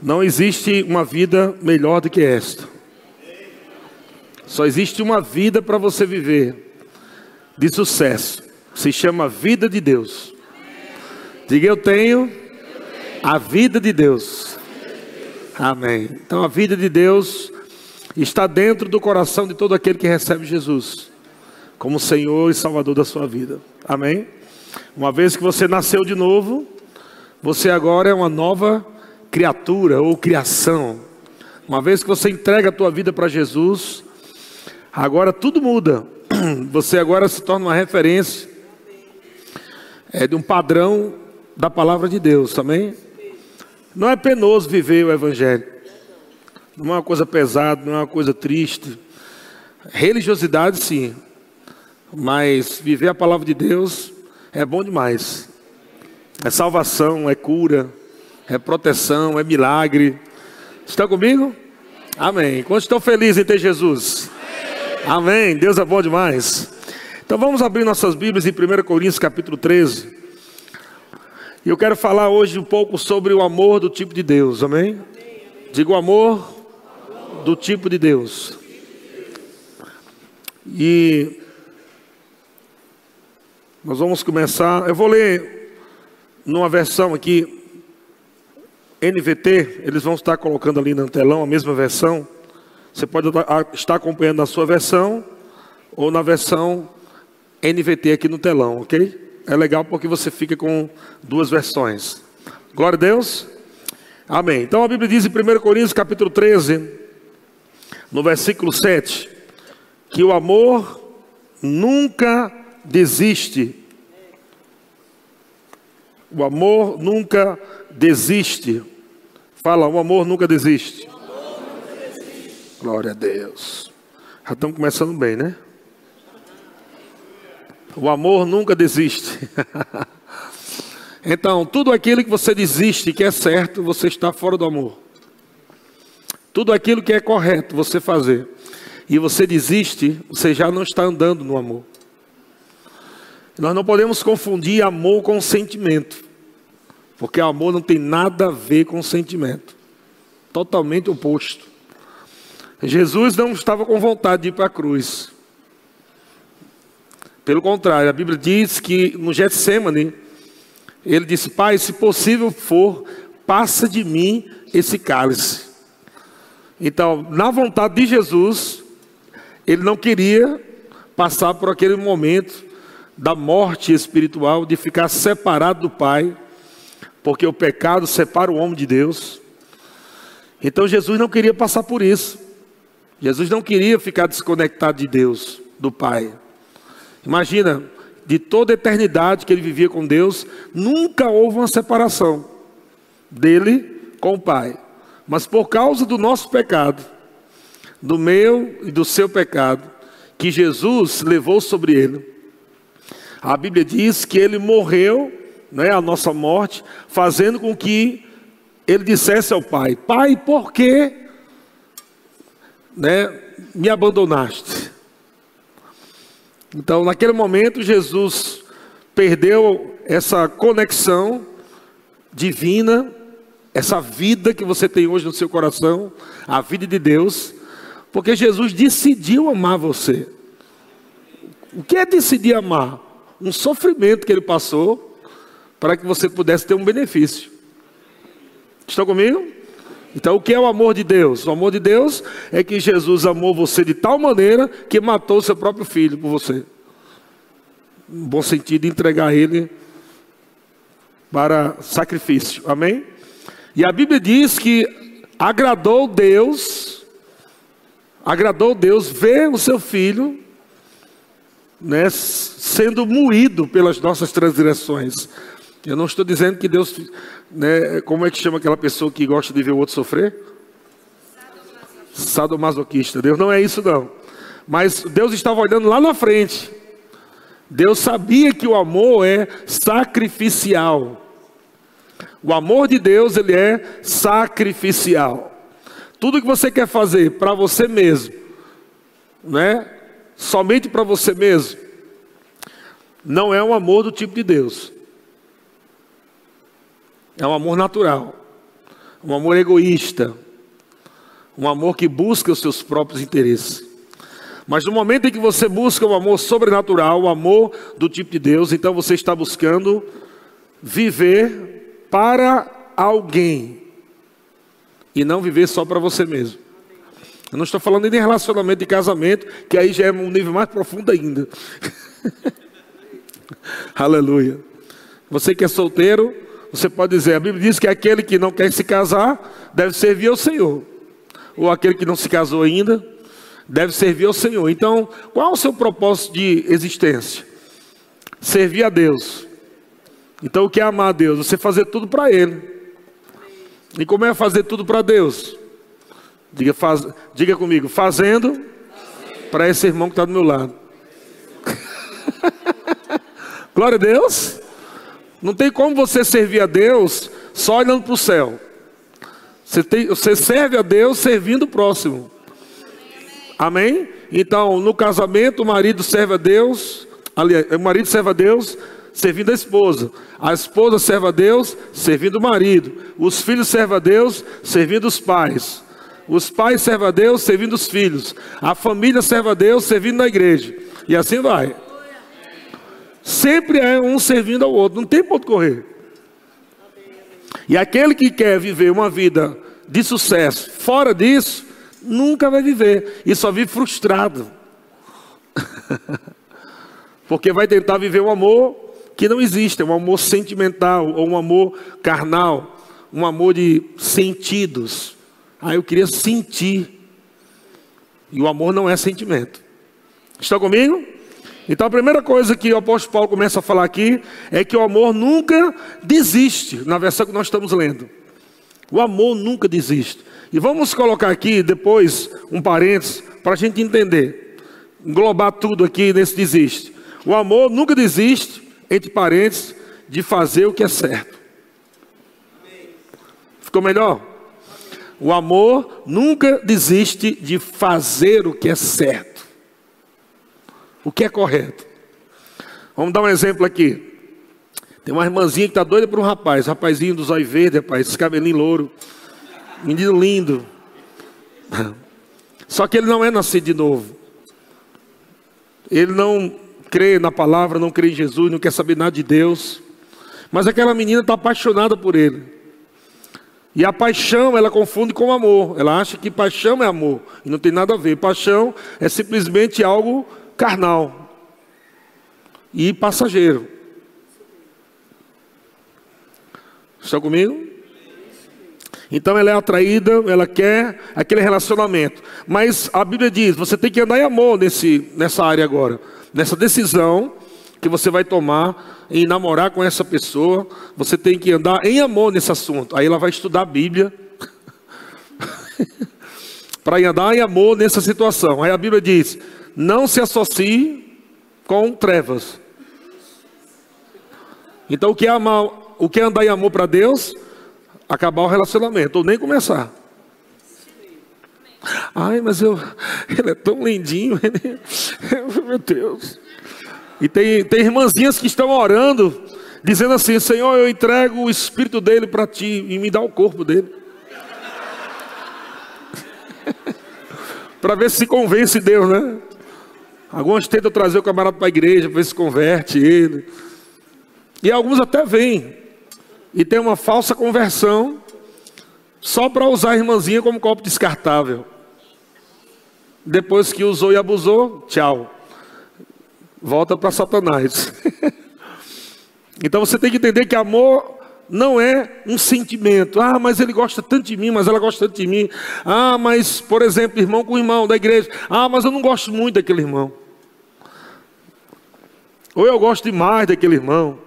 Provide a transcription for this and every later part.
Não existe uma vida melhor do que esta. Só existe uma vida para você viver de sucesso. Se chama vida de Deus. Diga eu tenho a vida de Deus. Amém. Então a vida de Deus está dentro do coração de todo aquele que recebe Jesus como Senhor e Salvador da sua vida. Amém. Uma vez que você nasceu de novo, você agora é uma nova criatura ou criação. Uma vez que você entrega a tua vida para Jesus, agora tudo muda. Você agora se torna uma referência é de um padrão da palavra de Deus, também. Não é penoso viver o evangelho. Não é uma coisa pesada, não é uma coisa triste. Religiosidade sim, mas viver a palavra de Deus é bom demais. É salvação, é cura, é proteção, é milagre. Estão comigo? Amém. Quantos estão felizes em ter Jesus? Amém. Deus é bom demais. Então vamos abrir nossas Bíblias em 1 Coríntios capítulo 13. E eu quero falar hoje um pouco sobre o amor do tipo de Deus, amém? Digo o amor do tipo de Deus. E nós vamos começar. Eu vou ler numa versão aqui NVT, eles vão estar colocando ali no telão a mesma versão. Você pode estar acompanhando na sua versão ou na versão NVT aqui no telão, ok? É legal porque você fica com duas versões. Glória a Deus. Amém. Então a Bíblia diz em 1 Coríntios capítulo 13, no versículo 7, que o amor nunca desiste. O amor nunca desiste. Fala, o amor nunca desiste. Glória a Deus. Já estamos começando bem, né? O amor nunca desiste. então, tudo aquilo que você desiste que é certo, você está fora do amor. Tudo aquilo que é correto você fazer e você desiste, você já não está andando no amor. Nós não podemos confundir amor com sentimento. Porque amor não tem nada a ver com sentimento. Totalmente oposto. Jesus não estava com vontade de ir para a cruz. Pelo contrário, a Bíblia diz que no Getsemane, ele disse: Pai, se possível for, passa de mim esse cálice. Então, na vontade de Jesus, ele não queria passar por aquele momento da morte espiritual, de ficar separado do Pai porque o pecado separa o homem de Deus. Então Jesus não queria passar por isso. Jesus não queria ficar desconectado de Deus, do Pai. Imagina, de toda a eternidade que ele vivia com Deus, nunca houve uma separação dele com o Pai. Mas por causa do nosso pecado, do meu e do seu pecado, que Jesus levou sobre ele, a Bíblia diz que ele morreu né, a nossa morte, fazendo com que ele dissesse ao pai: Pai, por que né, me abandonaste? Então, naquele momento, Jesus perdeu essa conexão divina, essa vida que você tem hoje no seu coração, a vida de Deus, porque Jesus decidiu amar você. O que é decidir amar? Um sofrimento que ele passou, para que você pudesse ter um benefício. Estão comigo? Então, o que é o amor de Deus? O amor de Deus é que Jesus amou você de tal maneira que matou seu próprio filho por você. No bom sentido, entregar ele para sacrifício. Amém? E a Bíblia diz que agradou Deus, agradou Deus ver o seu filho né, sendo moído pelas nossas transgressões. Eu não estou dizendo que Deus, né, como é que chama aquela pessoa que gosta de ver o outro sofrer? Sadomasoquista. Deus não é isso não. Mas Deus estava olhando lá na frente. Deus sabia que o amor é sacrificial. O amor de Deus, ele é sacrificial. Tudo que você quer fazer para você mesmo, né? Somente para você mesmo, não é um amor do tipo de Deus. É um amor natural. um amor egoísta, um amor que busca os seus próprios interesses. Mas no momento em que você busca um amor sobrenatural, o um amor do tipo de Deus, então você está buscando viver para alguém e não viver só para você mesmo. Eu não estou falando nem de relacionamento de casamento, que aí já é um nível mais profundo ainda. Aleluia. Você que é solteiro, você pode dizer, a Bíblia diz que aquele que não quer se casar deve servir ao Senhor. Ou aquele que não se casou ainda deve servir ao Senhor. Então, qual é o seu propósito de existência? Servir a Deus. Então, o que é amar a Deus? Você fazer tudo para Ele. E como é fazer tudo para Deus? Diga, faz, diga comigo, fazendo para esse irmão que está do meu lado. Glória a Deus. Não tem como você servir a Deus só olhando para o céu. Você, tem, você serve a Deus servindo o próximo. Amém? Então, no casamento, o marido serve a Deus, aliás, o marido serve a Deus servindo a esposa. A esposa serve a Deus servindo o marido. Os filhos servem a Deus servindo os pais. Os pais servem a Deus servindo os filhos. A família serve a Deus servindo na igreja. E assim vai. Sempre é um servindo ao outro, não tem ponto correr. E aquele que quer viver uma vida de sucesso fora disso, nunca vai viver. E só vive frustrado. Porque vai tentar viver um amor que não existe, é um amor sentimental, ou um amor carnal, um amor de sentidos. Ah, eu queria sentir. E o amor não é sentimento. Está comigo? Então a primeira coisa que o apóstolo Paulo começa a falar aqui é que o amor nunca desiste, na versão que nós estamos lendo. O amor nunca desiste. E vamos colocar aqui depois um parênteses para a gente entender, englobar tudo aqui nesse desiste. O amor nunca desiste, entre parênteses, de fazer o que é certo. Ficou melhor? O amor nunca desiste de fazer o que é certo o que é correto. Vamos dar um exemplo aqui. Tem uma irmãzinha que está doida por um rapaz, rapazinho dos olhos verdes, rapaz, esse cabelinho louro, menino lindo. Só que ele não é nascido de novo. Ele não crê na palavra, não crê em Jesus, não quer saber nada de Deus. Mas aquela menina está apaixonada por ele. E a paixão ela confunde com amor. Ela acha que paixão é amor. E não tem nada a ver. Paixão é simplesmente algo carnal e passageiro. Estão comigo? Então ela é atraída, ela quer aquele relacionamento. Mas a Bíblia diz: você tem que andar em amor nesse, nessa área agora. Nessa decisão que você vai tomar em namorar com essa pessoa, você tem que andar em amor nesse assunto. Aí ela vai estudar a Bíblia. para andar em amor nessa situação. Aí a Bíblia diz: não se associe com trevas. Então o que é amar, o que é andar em amor para Deus? Acabar o relacionamento, ou nem começar. Ai, mas eu, ele é tão lindinho, meu Deus. E tem, tem irmãzinhas que estão orando, dizendo assim: Senhor, eu entrego o espírito dele para ti e me dá o corpo dele. para ver se convence Deus, né? Alguns tentam trazer o camarada para a igreja para ver se converte ele. E alguns até vêm e tem uma falsa conversão só para usar a irmãzinha como copo descartável. Depois que usou e abusou, tchau. Volta para Satanás. então você tem que entender que amor não é um sentimento. Ah, mas ele gosta tanto de mim, mas ela gosta tanto de mim. Ah, mas, por exemplo, irmão com irmão da igreja. Ah, mas eu não gosto muito daquele irmão. Ou eu gosto demais daquele irmão.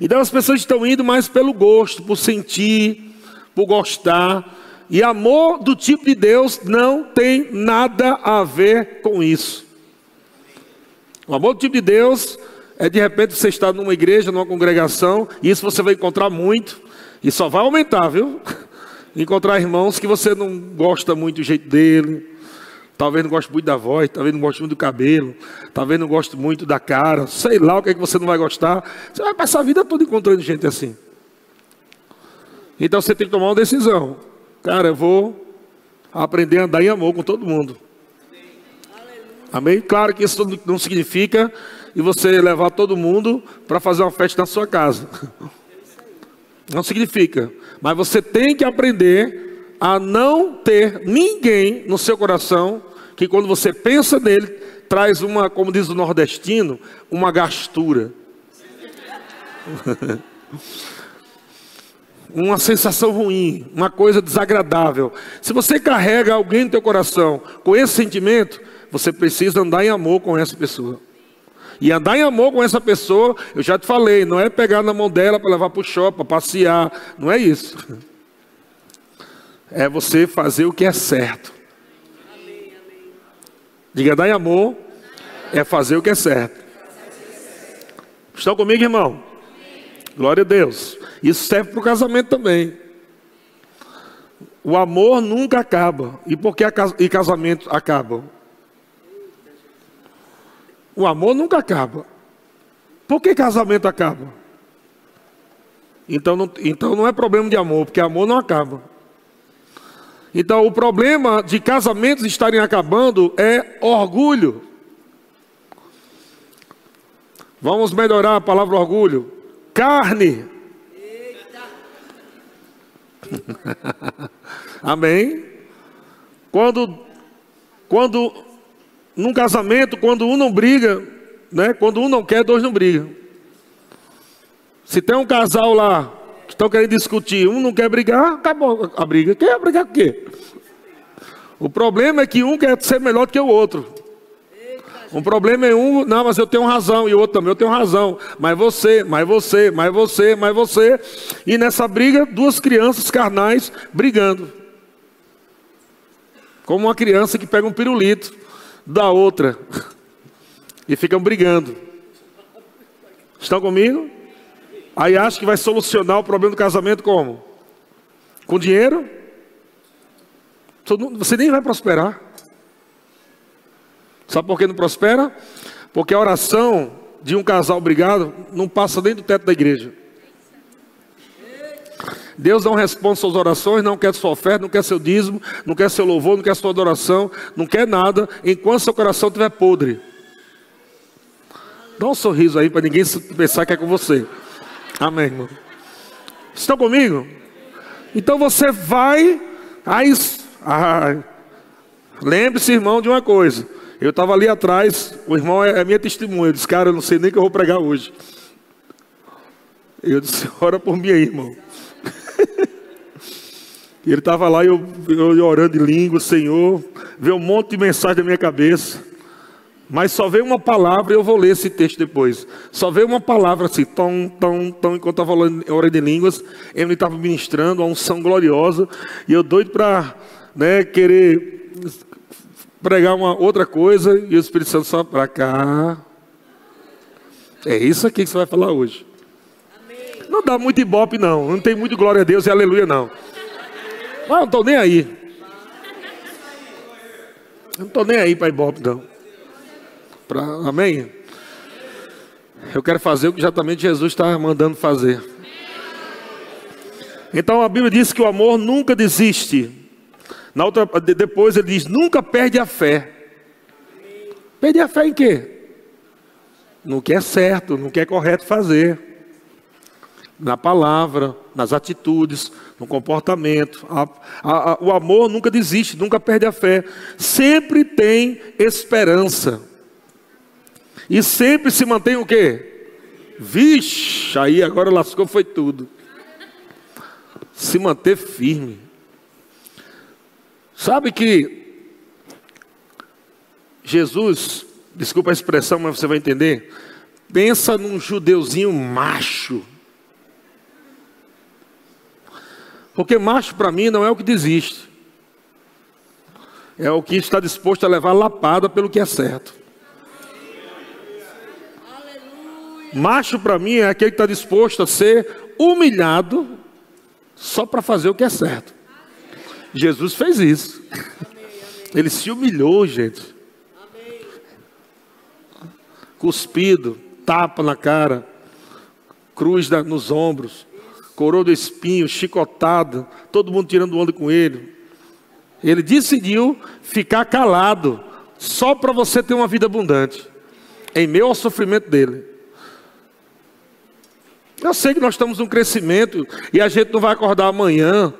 Então as pessoas estão indo mais pelo gosto, por sentir, por gostar. E amor do tipo de Deus não tem nada a ver com isso. O amor do tipo de Deus é de repente você estar numa igreja, numa congregação, e isso você vai encontrar muito, e só vai aumentar, viu? Encontrar irmãos que você não gosta muito do jeito dele, talvez não goste muito da voz, talvez não goste muito do cabelo, talvez não goste muito da cara, sei lá o que é que você não vai gostar. Você vai passar a vida toda encontrando gente assim. Então você tem que tomar uma decisão. Cara, eu vou aprender a andar em amor com todo mundo. Amém? Claro que isso não significa e você levar todo mundo para fazer uma festa na sua casa. Não significa. Mas você tem que aprender a não ter ninguém no seu coração que quando você pensa nele, traz uma, como diz o nordestino, uma gastura. uma sensação ruim, uma coisa desagradável. Se você carrega alguém no teu coração com esse sentimento, você precisa andar em amor com essa pessoa. E andar em amor com essa pessoa, eu já te falei, não é pegar na mão dela para levar para o shopping, para passear, não é isso. É você fazer o que é certo. Diga, andar em amor é fazer o que é certo. Estão comigo, irmão? Glória a Deus. Isso serve para o casamento também. O amor nunca acaba. E por que casamento acabam? O amor nunca acaba. Por que casamento acaba? Então não, então não é problema de amor, porque amor não acaba. Então o problema de casamentos estarem acabando é orgulho. Vamos melhorar a palavra orgulho. Carne. Amém? Quando, quando num casamento, quando um não briga, né? Quando um não quer, dois não brigam. Se tem um casal lá que estão querendo discutir, um não quer brigar, acabou a briga. Quer brigar com quê? O problema é que um quer ser melhor do que o outro. Um problema é um, não, mas eu tenho razão, e o outro também, eu tenho razão. Mas você, mas você, mas você, mas você. E nessa briga, duas crianças carnais brigando. Como uma criança que pega um pirulito da outra e ficam brigando. Estão comigo? Aí acha que vai solucionar o problema do casamento como? Com dinheiro? Você nem vai prosperar. Sabe por que não prospera? Porque a oração de um casal brigado não passa nem do teto da igreja. Deus não responde suas orações, não quer sua oferta, não quer seu dízimo, não quer seu louvor, não quer sua adoração, não quer nada, enquanto seu coração estiver podre. Dá um sorriso aí para ninguém pensar que é com você. Amém, irmão. Estão comigo? Então você vai. Aí, ah, Lembre-se, irmão, de uma coisa. Eu estava ali atrás, o irmão é, é minha testemunha. Eu disse, cara, eu não sei nem que eu vou pregar hoje. Eu disse, ora por mim aí, irmão. Ele estava lá, eu, eu orando em língua, Senhor, veio um monte de mensagem na minha cabeça. Mas só veio uma palavra, e eu vou ler esse texto depois. Só veio uma palavra assim, tom, tom, tom, enquanto eu estava orando em línguas, ele estava ministrando a unção gloriosa, e eu doido para né, querer pregar uma outra coisa, e o Espírito Santo só para cá. É isso aqui que você vai falar hoje. Dá muito ibope, não. Não tem muito glória a Deus e aleluia, não. Mas não estou nem aí. Eu não estou nem aí para ibope, não. Pra, amém? Eu quero fazer o que exatamente Jesus está mandando fazer. Então a Bíblia diz que o amor nunca desiste. Na outra, depois ele diz: nunca perde a fé. Perde a fé em quê? No que é certo, no que é correto fazer na palavra, nas atitudes, no comportamento. A, a, a, o amor nunca desiste, nunca perde a fé. Sempre tem esperança. E sempre se mantém o quê? Vixe, aí agora lascou foi tudo. Se manter firme. Sabe que Jesus, desculpa a expressão, mas você vai entender. Pensa num judeuzinho macho Porque macho para mim não é o que desiste. É o que está disposto a levar lapada pelo que é certo. Macho para mim é aquele que está disposto a ser humilhado só para fazer o que é certo. Jesus fez isso. Ele se humilhou, gente. Cuspido, tapa na cara, cruz nos ombros coroa do espinho, chicotado, todo mundo tirando onda com ele. Ele decidiu ficar calado, só para você ter uma vida abundante, em meio ao sofrimento dele. Eu sei que nós estamos num crescimento e a gente não vai acordar amanhã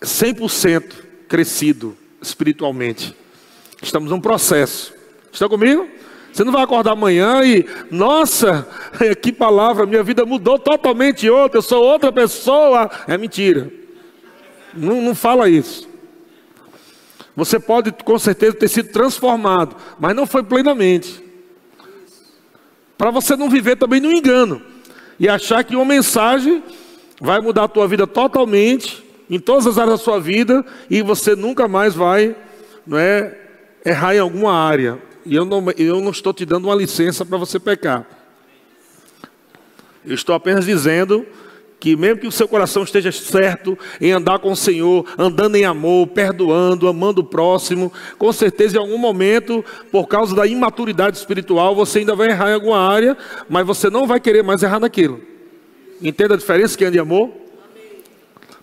100% crescido espiritualmente. Estamos num processo. Está comigo? Você não vai acordar amanhã e, nossa, que palavra, minha vida mudou totalmente outra, eu sou outra pessoa. É mentira. Não, não fala isso. Você pode com certeza ter sido transformado, mas não foi plenamente. Para você não viver também no engano e achar que uma mensagem vai mudar a tua vida totalmente, em todas as áreas da sua vida, e você nunca mais vai não é, errar em alguma área. E eu não, eu não estou te dando uma licença para você pecar. Eu estou apenas dizendo que mesmo que o seu coração esteja certo em andar com o Senhor, andando em amor, perdoando, amando o próximo, com certeza em algum momento, por causa da imaturidade espiritual, você ainda vai errar em alguma área, mas você não vai querer mais errar naquilo. Entenda a diferença que anda em amor?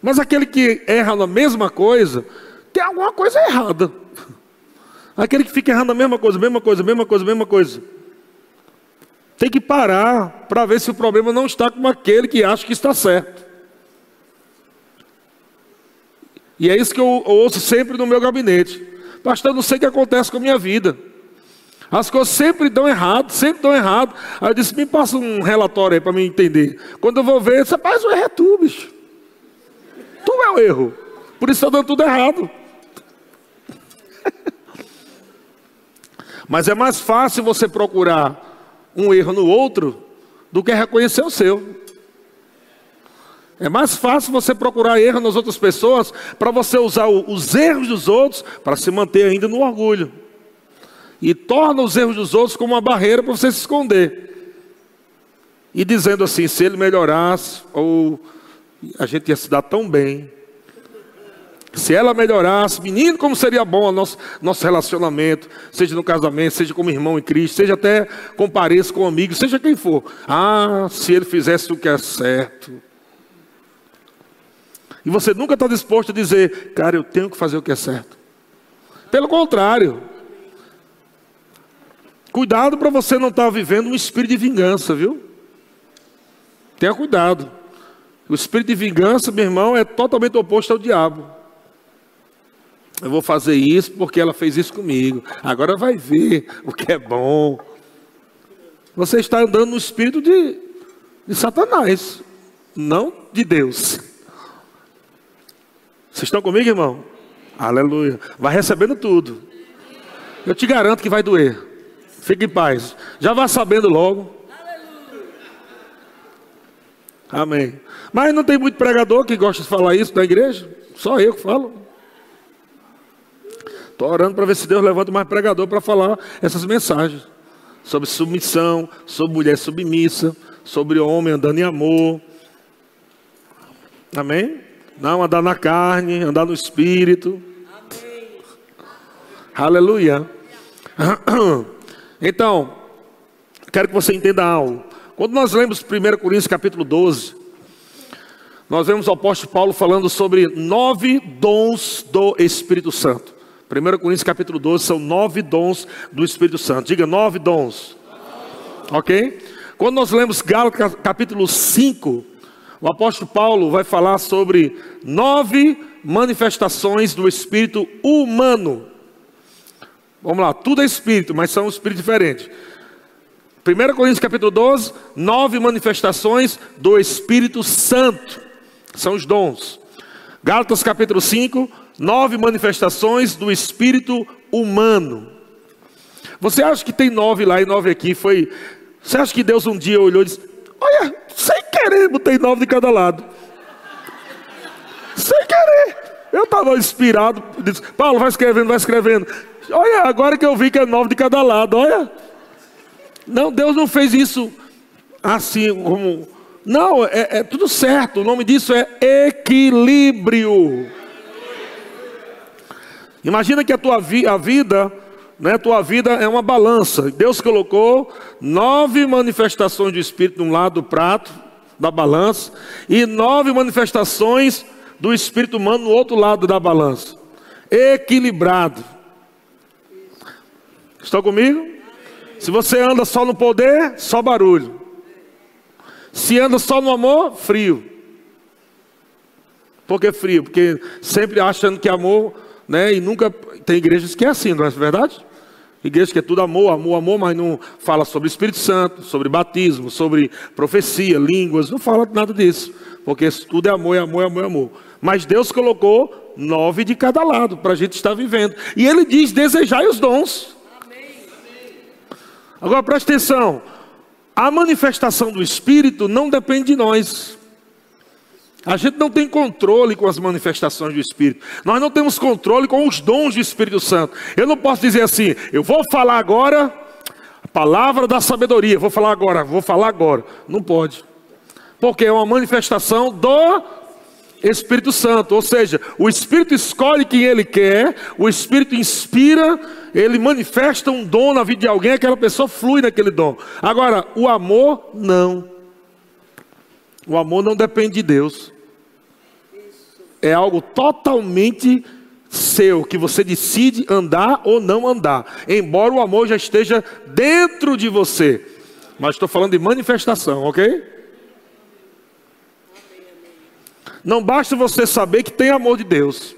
Mas aquele que erra na mesma coisa, tem alguma coisa errada. Aquele que fica errando a mesma coisa, mesma coisa, mesma coisa, mesma coisa. Tem que parar para ver se o problema não está com aquele que acha que está certo. E é isso que eu ouço sempre no meu gabinete. Pastor, eu não sei o que acontece com a minha vida. As coisas sempre dão errado, sempre dão errado. Aí eu disse, me passa um relatório aí para me entender. Quando eu vou ver, você faz o erro é tu, bicho. Tu é o erro. Por isso está dando tudo errado. Mas é mais fácil você procurar um erro no outro do que reconhecer o seu. É mais fácil você procurar erro nas outras pessoas para você usar os erros dos outros para se manter ainda no orgulho. E torna os erros dos outros como uma barreira para você se esconder. E dizendo assim: se ele melhorasse, ou a gente ia se dar tão bem, se ela melhorasse, menino, como seria bom nosso, nosso relacionamento, seja no casamento, seja como irmão em Cristo, seja até com parentes, com amigos, seja quem for. Ah, se ele fizesse o que é certo. E você nunca está disposto a dizer, cara, eu tenho que fazer o que é certo. Pelo contrário. Cuidado para você não estar tá vivendo um espírito de vingança, viu? Tenha cuidado. O espírito de vingança, meu irmão, é totalmente oposto ao diabo. Eu vou fazer isso porque ela fez isso comigo. Agora vai ver o que é bom. Você está andando no espírito de, de Satanás, não de Deus. Vocês estão comigo, irmão? Aleluia. Vai recebendo tudo. Eu te garanto que vai doer. Fique em paz. Já vá sabendo logo. Amém. Mas não tem muito pregador que gosta de falar isso na igreja? Só eu que falo. Estou orando para ver se Deus levanta mais pregador para falar essas mensagens. Sobre submissão, sobre mulher submissa, sobre homem andando em amor. Amém? Não andar na carne, andar no espírito. Amém. Aleluia. Então, quero que você entenda algo. Quando nós lemos 1 Coríntios capítulo 12, nós vemos o apóstolo Paulo falando sobre nove dons do Espírito Santo. 1 Coríntios capítulo 12 são nove dons do Espírito Santo. Diga nove dons. Ok? Quando nós lemos Gálatas capítulo 5, o apóstolo Paulo vai falar sobre nove manifestações do Espírito humano. Vamos lá, tudo é Espírito, mas são espíritos diferentes. 1 Coríntios capítulo 12, nove manifestações do Espírito Santo. São os dons. Gálatas capítulo 5, nove manifestações do espírito humano. Você acha que tem nove lá e nove aqui? Foi. Você acha que Deus um dia olhou e disse: Olha, sem querer, botei nove de cada lado. Sem querer. Eu estava inspirado, disse, Paulo, vai escrevendo, vai escrevendo. Olha, agora que eu vi que é nove de cada lado, olha. Não, Deus não fez isso assim como. Não, é, é tudo certo. O nome disso é equilíbrio. Imagina que a tua vi, a vida, né, tua vida é uma balança. Deus colocou nove manifestações do Espírito de um lado do prato, da balança e nove manifestações do espírito humano no outro lado da balança. Equilibrado. Estão comigo? Se você anda só no poder, só barulho. Se anda só no amor, frio. Por que frio? Porque sempre achando que amor, né? E nunca. Tem igrejas que é assim, não é verdade? Igreja que é tudo amor, amor, amor, mas não fala sobre Espírito Santo, sobre batismo, sobre profecia, línguas, não fala nada disso. Porque tudo é amor, é amor, é amor, é amor. Mas Deus colocou nove de cada lado para a gente estar vivendo. E Ele diz: desejai os dons. Agora preste atenção: a manifestação do Espírito não depende de nós. A gente não tem controle com as manifestações do Espírito. Nós não temos controle com os dons do Espírito Santo. Eu não posso dizer assim, eu vou falar agora a palavra da sabedoria, vou falar agora, vou falar agora. Não pode. Porque é uma manifestação do Espírito Santo, ou seja, o Espírito escolhe quem ele quer, o Espírito inspira, ele manifesta um dom na vida de alguém, aquela pessoa flui naquele dom. Agora, o amor, não. O amor não depende de Deus é algo totalmente seu, que você decide andar ou não andar, embora o amor já esteja dentro de você. Mas estou falando de manifestação, ok? Não basta você saber que tem amor de Deus,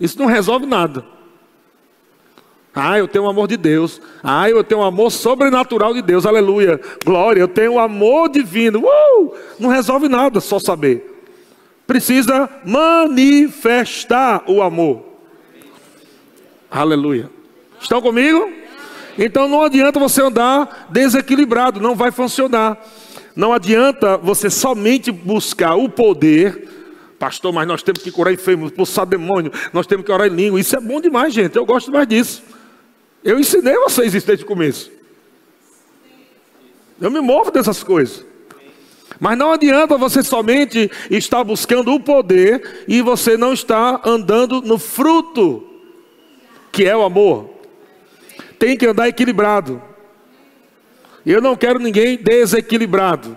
isso não resolve nada. Ah, eu tenho o amor de Deus. Ah, eu tenho o amor sobrenatural de Deus. Aleluia. Glória. Eu tenho o amor divino. Uh! Não resolve nada só saber precisa manifestar o amor. Aleluia. Estão comigo? Então não adianta você andar desequilibrado, não vai funcionar. Não adianta você somente buscar o poder. Pastor, mas nós temos que curar enfermos, expulsar demônio, nós temos que orar em língua. Isso é bom demais, gente. Eu gosto mais disso. Eu ensinei vocês isso desde o começo. Eu me movo dessas coisas. Mas não adianta você somente estar buscando o poder e você não está andando no fruto, que é o amor. Tem que andar equilibrado. Eu não quero ninguém desequilibrado.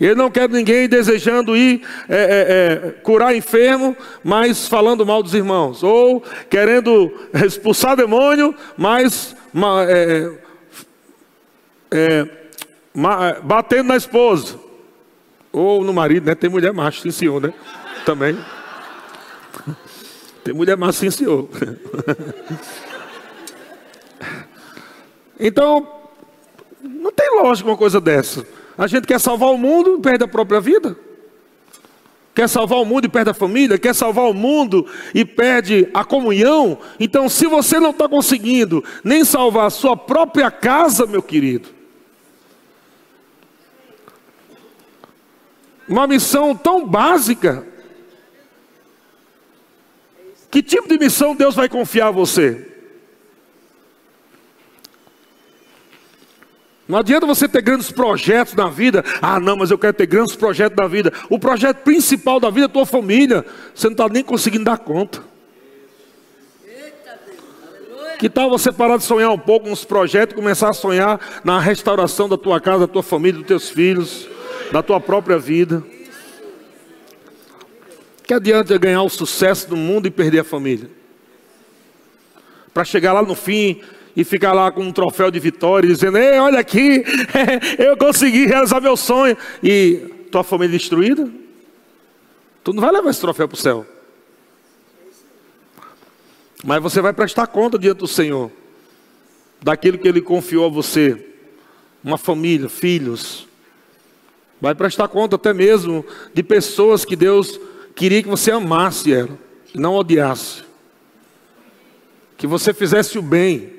Eu não quero ninguém desejando ir é, é, é, curar enfermo, mas falando mal dos irmãos. Ou querendo expulsar demônio, mas é, é, batendo na esposa. Ou no marido, né? Tem mulher macho, sim senhor, né? Também. Tem mulher macho, sim senhor. Então, não tem lógica uma coisa dessa. A gente quer salvar o mundo e perde a própria vida. Quer salvar o mundo e perde a família, quer salvar o mundo e perde a comunhão. Então, se você não está conseguindo nem salvar a sua própria casa, meu querido, Uma missão tão básica. Que tipo de missão Deus vai confiar a você? Não adianta você ter grandes projetos na vida. Ah, não, mas eu quero ter grandes projetos na vida. O projeto principal da vida é a tua família. Você não está nem conseguindo dar conta. Que tal você parar de sonhar um pouco nos projetos e começar a sonhar na restauração da tua casa, da tua família, dos teus filhos? Da tua própria vida. Que adianta ganhar o sucesso do mundo e perder a família? Para chegar lá no fim e ficar lá com um troféu de vitória, dizendo: Ei, olha aqui, eu consegui realizar meu sonho. E tua família destruída? Tu não vai levar esse troféu para o céu. Mas você vai prestar conta diante do Senhor daquilo que Ele confiou a você, uma família, filhos, Vai prestar conta até mesmo de pessoas que Deus queria que você amasse ela, não odiasse. Que você fizesse o bem.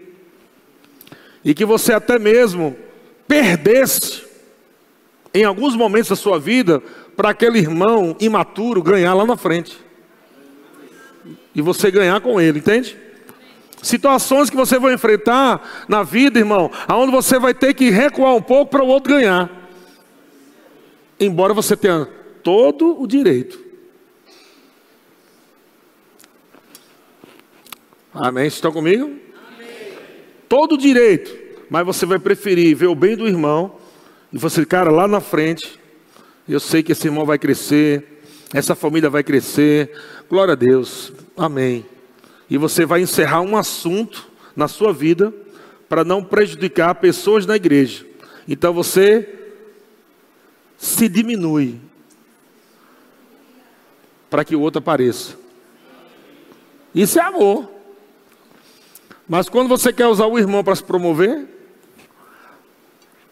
E que você até mesmo perdesse em alguns momentos da sua vida para aquele irmão imaturo ganhar lá na frente. E você ganhar com ele, entende? Situações que você vai enfrentar na vida, irmão, aonde você vai ter que recuar um pouco para o outro ganhar embora você tenha todo o direito. Amém? Estão comigo? Amém. Todo o direito, mas você vai preferir ver o bem do irmão e você, cara, lá na frente, Eu sei que esse irmão vai crescer, essa família vai crescer. Glória a Deus. Amém. E você vai encerrar um assunto na sua vida para não prejudicar pessoas na igreja. Então você se diminui para que o outro apareça. Isso é amor. Mas quando você quer usar o irmão para se promover,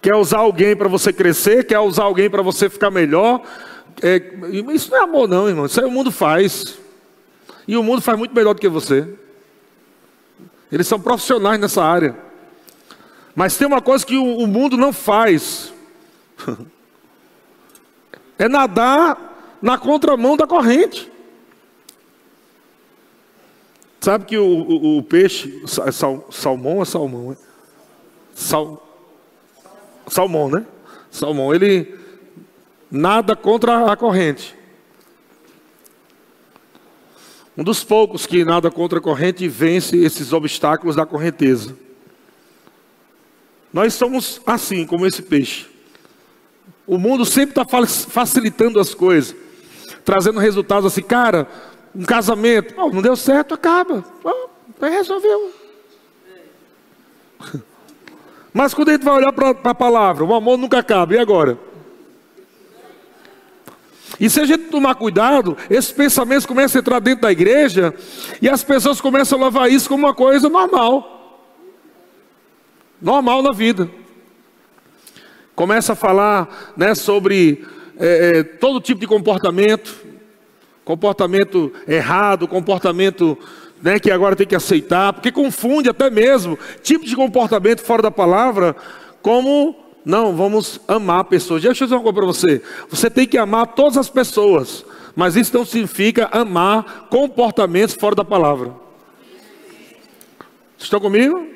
quer usar alguém para você crescer, quer usar alguém para você ficar melhor, é, isso não é amor, não, irmão. Isso aí o mundo faz. E o mundo faz muito melhor do que você. Eles são profissionais nessa área. Mas tem uma coisa que o, o mundo não faz: é nadar na contramão da corrente. Sabe que o, o, o peixe, sal, salmão é salmão, é? Sal, salmão, né? Salmão, ele nada contra a corrente. Um dos poucos que nada contra a corrente vence esses obstáculos da correnteza. Nós somos assim, como esse peixe. O mundo sempre está facilitando as coisas, trazendo resultados assim, cara, um casamento, oh, não deu certo, acaba. Oh, resolveu. Mas quando a gente vai olhar para a palavra, o amor nunca acaba, e agora? E se a gente tomar cuidado, esses pensamentos começam a entrar dentro da igreja e as pessoas começam a levar isso como uma coisa normal. Normal na vida. Começa a falar né, sobre é, é, todo tipo de comportamento, comportamento errado, comportamento né, que agora tem que aceitar, porque confunde até mesmo tipo de comportamento fora da palavra como não, vamos amar pessoas. Deixa eu dizer uma coisa para você. Você tem que amar todas as pessoas, mas isso não significa amar comportamentos fora da palavra. Estão comigo?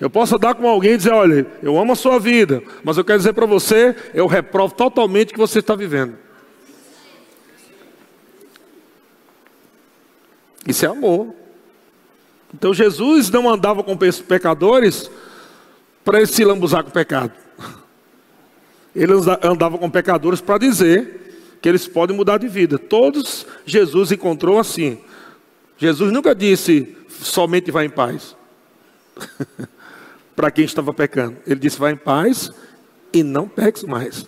Eu posso andar com alguém e dizer: olha, eu amo a sua vida, mas eu quero dizer para você, eu reprovo totalmente o que você está vivendo. Isso é amor. Então Jesus não andava com pecadores para se lambuzar com o pecado. Ele andava com pecadores para dizer que eles podem mudar de vida. Todos Jesus encontrou assim. Jesus nunca disse somente vá em paz. para quem estava pecando. Ele disse vá em paz e não peques mais.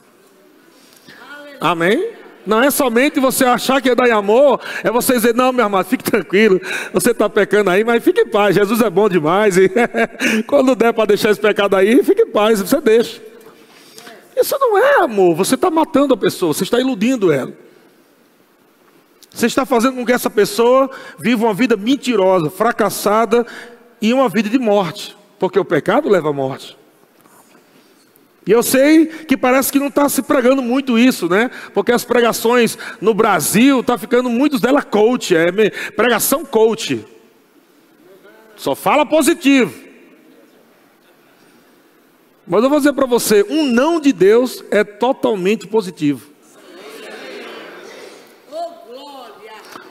Amém? Não é somente você achar que é dar em amor, é você dizer, não, meu amado, fique tranquilo, você está pecando aí, mas fique em paz, Jesus é bom demais, e quando der para deixar esse pecado aí, fique em paz, você deixa. Isso não é amor, você está matando a pessoa, você está iludindo ela. Você está fazendo com que essa pessoa viva uma vida mentirosa, fracassada e uma vida de morte, porque o pecado leva à morte. E eu sei que parece que não está se pregando muito isso, né? Porque as pregações no Brasil tá ficando muitos dela coach, é pregação coach. Só fala positivo. Mas eu vou dizer para você, um não de Deus é totalmente positivo.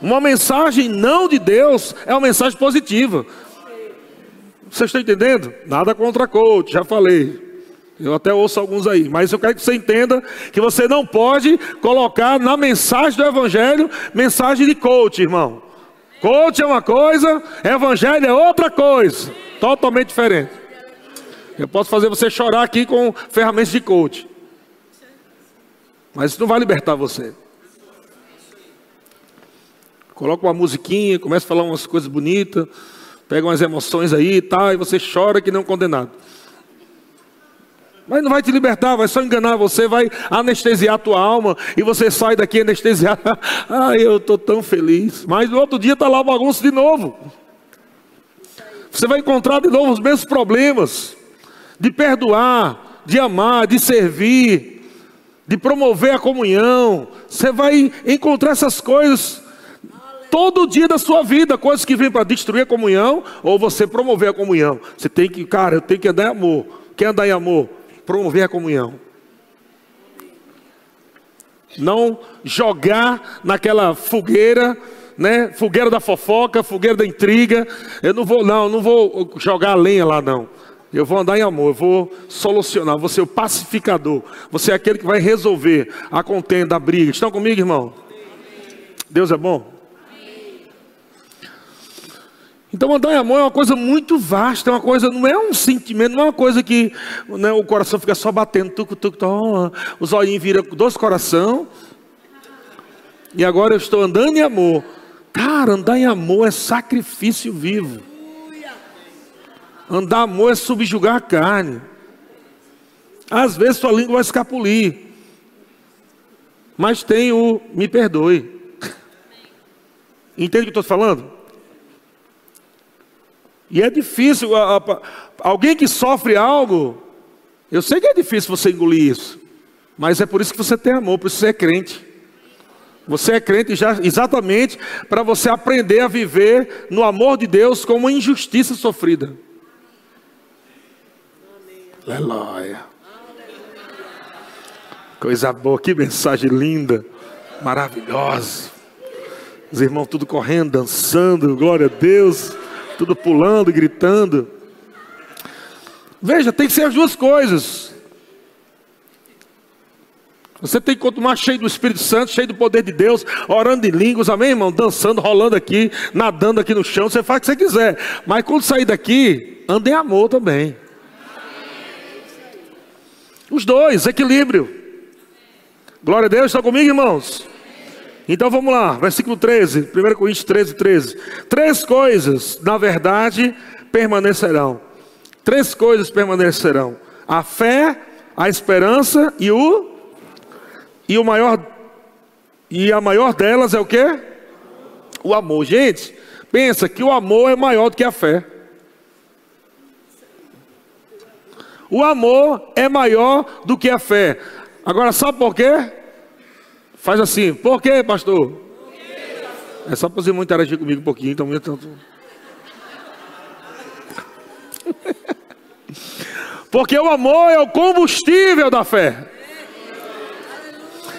Uma mensagem não de Deus é uma mensagem positiva. Vocês estão entendendo? Nada contra coach, já falei. Eu até ouço alguns aí, mas eu quero que você entenda que você não pode colocar na mensagem do Evangelho mensagem de coach, irmão. Coach é uma coisa, Evangelho é outra coisa, totalmente diferente. Eu posso fazer você chorar aqui com ferramentas de coach. Mas isso não vai libertar você. Coloca uma musiquinha, começa a falar umas coisas bonitas, pega umas emoções aí e tal, e você chora que não condenado. Mas não vai te libertar, vai só enganar você, vai anestesiar a tua alma e você sai daqui anestesiado. ah, eu estou tão feliz. Mas no outro dia está lá o bagunço de novo. Você vai encontrar de novo os mesmos problemas de perdoar, de amar, de servir, de promover a comunhão. Você vai encontrar essas coisas todo dia da sua vida, coisas que vêm para destruir a comunhão ou você promover a comunhão. Você tem que, cara, eu tenho que andar em amor. Quer andar em amor? Promover a comunhão. Não jogar naquela fogueira, né? Fogueira da fofoca, fogueira da intriga. Eu não vou, não, não vou jogar a lenha lá não. Eu vou andar em amor, eu vou solucionar, vou ser o pacificador, você é aquele que vai resolver a contenda, a briga. Estão comigo, irmão? Deus é bom? Então andar em amor é uma coisa muito vasta, é uma coisa, não é um sentimento, não é uma coisa que né, o coração fica só batendo, tuc, tuc, tuc, os olhinhos viram dois coração. E agora eu estou andando em amor. Cara, andar em amor é sacrifício vivo. Andar em amor é subjugar a carne. Às vezes sua língua vai escapulir. Mas tem o me perdoe. Entende o que eu estou falando? E é difícil, alguém que sofre algo, eu sei que é difícil você engolir isso, mas é por isso que você tem amor, por isso você é crente. Você é crente já exatamente para você aprender a viver no amor de Deus como uma injustiça sofrida. Aleluia. Coisa boa, que mensagem linda, maravilhosa. Os irmãos tudo correndo, dançando, glória a Deus tudo pulando, gritando. Veja, tem que ser as duas coisas. Você tem que continuar cheio do Espírito Santo, cheio do poder de Deus, orando em línguas, amém, irmão? Dançando, rolando aqui, nadando aqui no chão, você faz o que você quiser. Mas quando sair daqui, ande em amor também. Os dois, equilíbrio. Glória a Deus, estão comigo, irmãos? Então vamos lá, versículo 13, 1 Coríntios 13, 13. Três coisas, na verdade, permanecerão. Três coisas permanecerão: a fé, a esperança e o e o maior e a maior delas é o que? O amor. Gente, pensa que o amor é maior do que a fé. O amor é maior do que a fé. Agora, sabe por quê? Faz assim, por quê, pastor? É só para os irmãos interagir comigo um pouquinho, então. então... Porque o amor é o combustível da fé.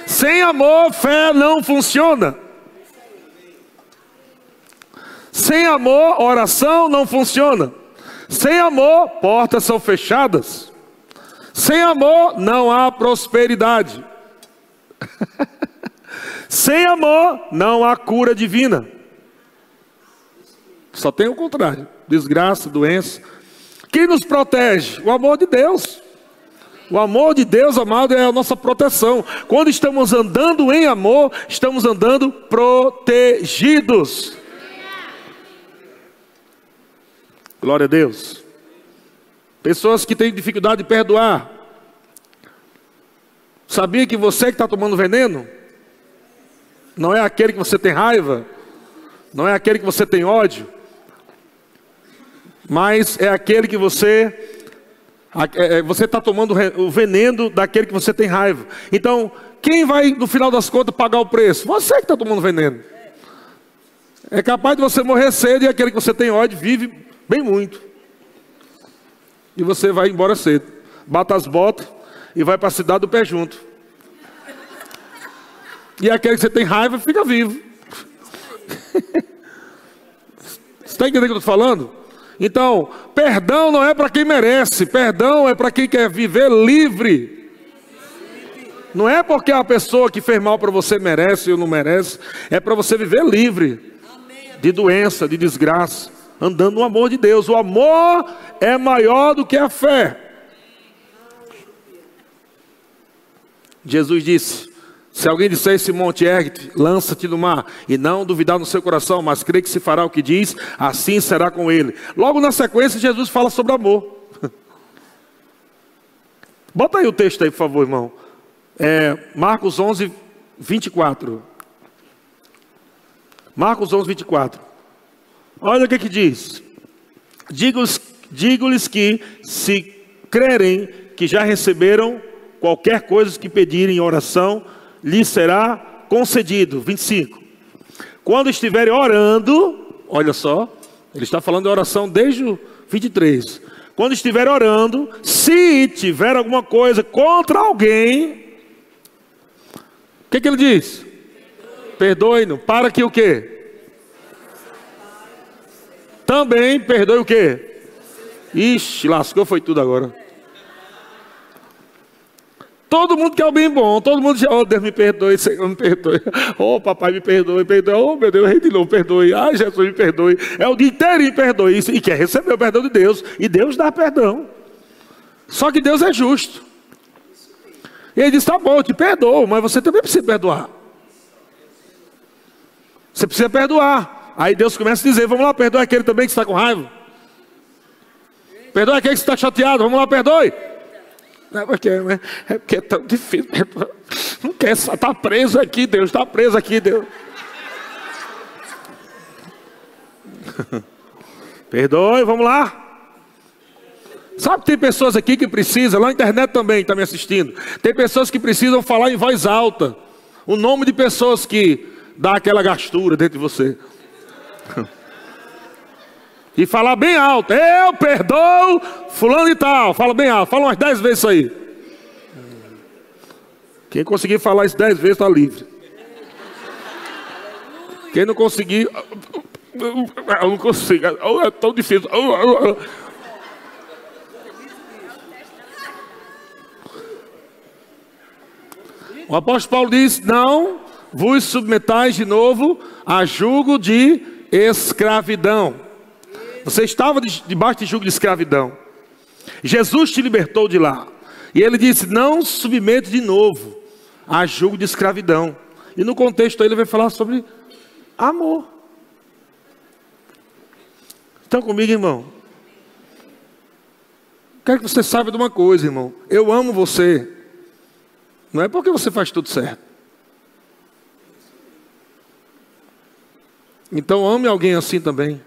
Sem amor, fé não funciona. Sem amor, oração não funciona. Sem amor, portas são fechadas. Sem amor, não há prosperidade. Sem amor não há cura divina. Só tem o contrário: desgraça, doença. Quem nos protege? O amor de Deus. O amor de Deus, amado, é a nossa proteção. Quando estamos andando em amor, estamos andando protegidos. Glória a Deus. Pessoas que têm dificuldade de perdoar. Sabia que você que está tomando veneno? Não é aquele que você tem raiva, não é aquele que você tem ódio, mas é aquele que você é, é, você está tomando o veneno daquele que você tem raiva. Então, quem vai no final das contas pagar o preço? Você que está tomando veneno. É capaz de você morrer cedo e aquele que você tem ódio vive bem muito. E você vai embora cedo. Bata as botas e vai para a cidade do pé junto. E aquele que você tem raiva fica vivo. Você está entendendo o que eu estou falando? Então, perdão não é para quem merece, perdão é para quem quer viver livre. Não é porque a pessoa que fez mal para você merece ou não merece, é para você viver livre de doença, de desgraça, andando no amor de Deus. O amor é maior do que a fé. Jesus disse: se alguém disser esse monte, ergue lança-te no mar, e não duvidar no seu coração, mas crê que se fará o que diz, assim será com ele. Logo na sequência, Jesus fala sobre amor. Bota aí o texto aí, por favor, irmão. É, Marcos 11, 24. Marcos 11, 24. Olha o que que diz. Digo-lhes digo que, se crerem que já receberam qualquer coisa que pedirem em oração, lhe será concedido. 25. Quando estiverem orando, olha só, ele está falando de oração desde o 23. Quando estiver orando, se tiver alguma coisa contra alguém, o que, que ele diz? Perdoe-no. Para que o quê? Também perdoe o quê? Ixi, lascou, foi tudo agora. Todo mundo quer o bem bom, todo mundo já, oh Deus me perdoe, Senhor me perdoe, oh papai me perdoe, perdoe, oh meu Deus, rei de novo, perdoe, ai Jesus me perdoe, é o dia inteiro me perdoe, e quer receber o perdão de Deus, e Deus dá perdão, só que Deus é justo, e ele diz, tá bom, eu te perdoo, mas você também precisa perdoar, você precisa perdoar, aí Deus começa a dizer, vamos lá, perdoa aquele também que está com raiva, perdoa aquele que está chateado, vamos lá, perdoe, não, porque, né? é porque é tão difícil. Não quer estar tá preso aqui, Deus. Está preso aqui, Deus. Perdoe, vamos lá. Sabe que tem pessoas aqui que precisam, lá na internet também está me assistindo. Tem pessoas que precisam falar em voz alta. O nome de pessoas que dá aquela gastura dentro de você. E falar bem alto, eu perdoo fulano e tal. Fala bem alto, fala umas dez vezes isso aí. Quem conseguir falar isso dez vezes está livre. Quem não conseguir, eu não consigo, é tão difícil. O apóstolo Paulo diz: Não vos submetais de novo a julgo de escravidão. Você estava debaixo de julgo de escravidão. Jesus te libertou de lá. E ele disse: Não submete de novo a julgo de escravidão. E no contexto aí ele vai falar sobre amor. Estão comigo, irmão? Quero que você saiba de uma coisa, irmão. Eu amo você. Não é porque você faz tudo certo. Então ame alguém assim também.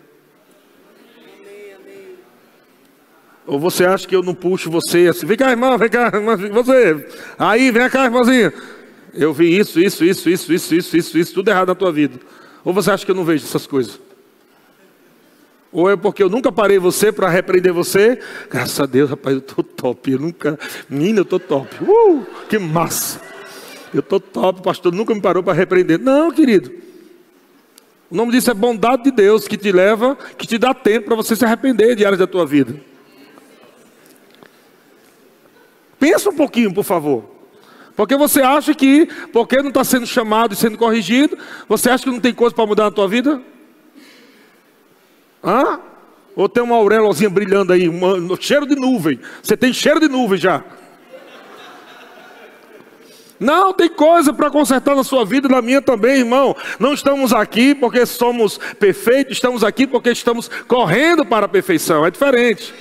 Ou você acha que eu não puxo você assim? Vem cá, irmão, vem cá, você. Aí, vem cá, irmãozinho. Eu vi isso, isso, isso, isso, isso, isso, isso, isso, tudo errado na tua vida. Ou você acha que eu não vejo essas coisas? Ou é porque eu nunca parei você para repreender você? Graças a Deus, rapaz, eu tô top. Eu nunca. Menina, eu tô top. Uh, que massa. Eu tô top, pastor nunca me parou para repreender. Não, querido. O nome disso é bondade de Deus que te leva, que te dá tempo para você se arrepender de áreas da tua vida. Pensa um pouquinho, por favor. Porque você acha que, porque não está sendo chamado e sendo corrigido, você acha que não tem coisa para mudar na tua vida? Hã? Ou tem uma auréolazinha brilhando aí, um cheiro de nuvem. Você tem cheiro de nuvem já. Não, tem coisa para consertar na sua vida e na minha também, irmão. Não estamos aqui porque somos perfeitos, estamos aqui porque estamos correndo para a perfeição. É diferente.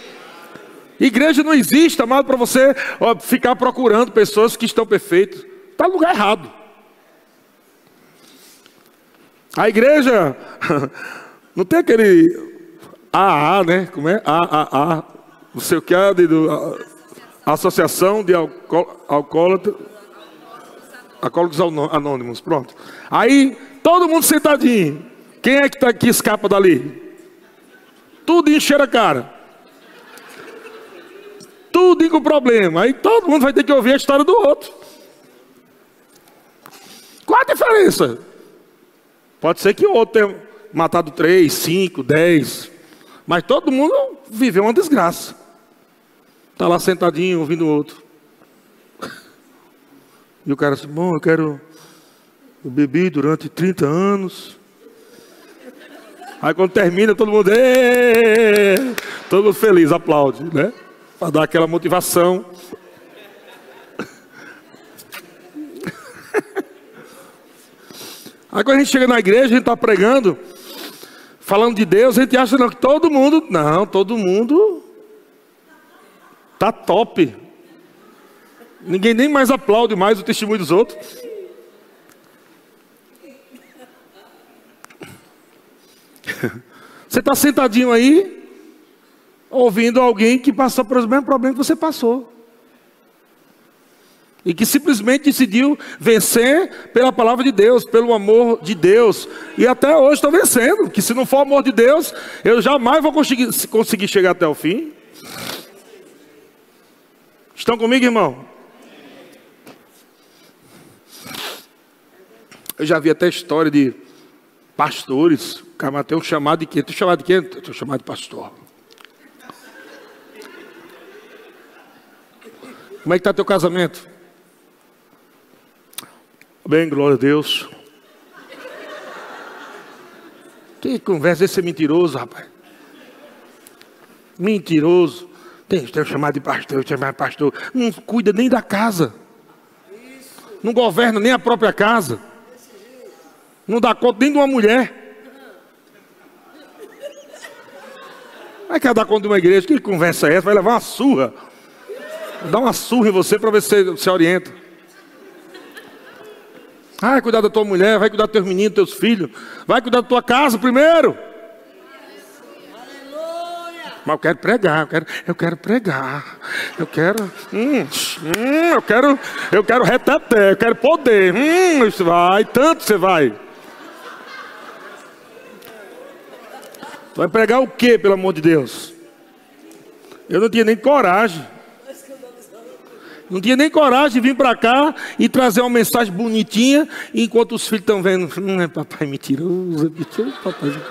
Igreja não existe, amado, para você ó, ficar procurando pessoas que estão perfeitas. Está no lugar errado. A igreja não tem aquele AA, né? Como é? AAA, não sei o que, é, de, do, a, Associação de Alcoólatras. Alcoólicos Anônimos, pronto. Aí, todo mundo sentadinho. Quem é que, tá, que escapa dali? Tudo encher a cara tudo com problema. Aí todo mundo vai ter que ouvir a história do outro. Qual a diferença? Pode ser que o outro tenha matado três, cinco, dez. Mas todo mundo viveu uma desgraça. Está lá sentadinho ouvindo o outro. E o cara diz, bom, eu quero. Eu bebi durante 30 anos. Aí quando termina, todo mundo. Todo mundo feliz, aplaude, né? Para dar aquela motivação. Aí quando a gente chega na igreja, a gente está pregando, falando de Deus, a gente acha não, que todo mundo, não, todo mundo está top. Ninguém nem mais aplaude mais o testemunho dos outros. Você está sentadinho aí, ouvindo alguém que passou pelos mesmos problemas que você passou. E que simplesmente decidiu vencer pela palavra de Deus, pelo amor de Deus. E até hoje estou vencendo. Que se não for o amor de Deus, eu jamais vou conseguir, conseguir chegar até o fim. Estão comigo, irmão? Eu já vi até história de pastores. O cara tem um chamado de quê? Tu chamado de quê? Estou chamado de pastor. Como é que está teu casamento? Bem, glória a Deus. Que conversa, esse é mentiroso, rapaz. Mentiroso. Tem, tem chamado de pastor, chamado de pastor. Não cuida nem da casa. Não governa nem a própria casa. Não dá conta nem de uma mulher. Vai quer dar conta de uma igreja? Que conversa é essa? Vai levar uma surra. Dá uma surra em você para ver se você se orienta. Vai cuidar da tua mulher, vai cuidar dos teus meninos, teus filhos. Vai cuidar da tua casa primeiro. Mas eu quero pregar, eu quero, eu quero pregar. Eu quero. Hum, hum, eu quero. Eu quero reteté, eu quero poder. Hum, isso vai, tanto você vai. Vai pregar o que, pelo amor de Deus? Eu não tinha nem coragem. Não tinha nem coragem de vir para cá e trazer uma mensagem bonitinha, enquanto os filhos estão vendo. Hum, é papai mentiroso, mentiroso, papai.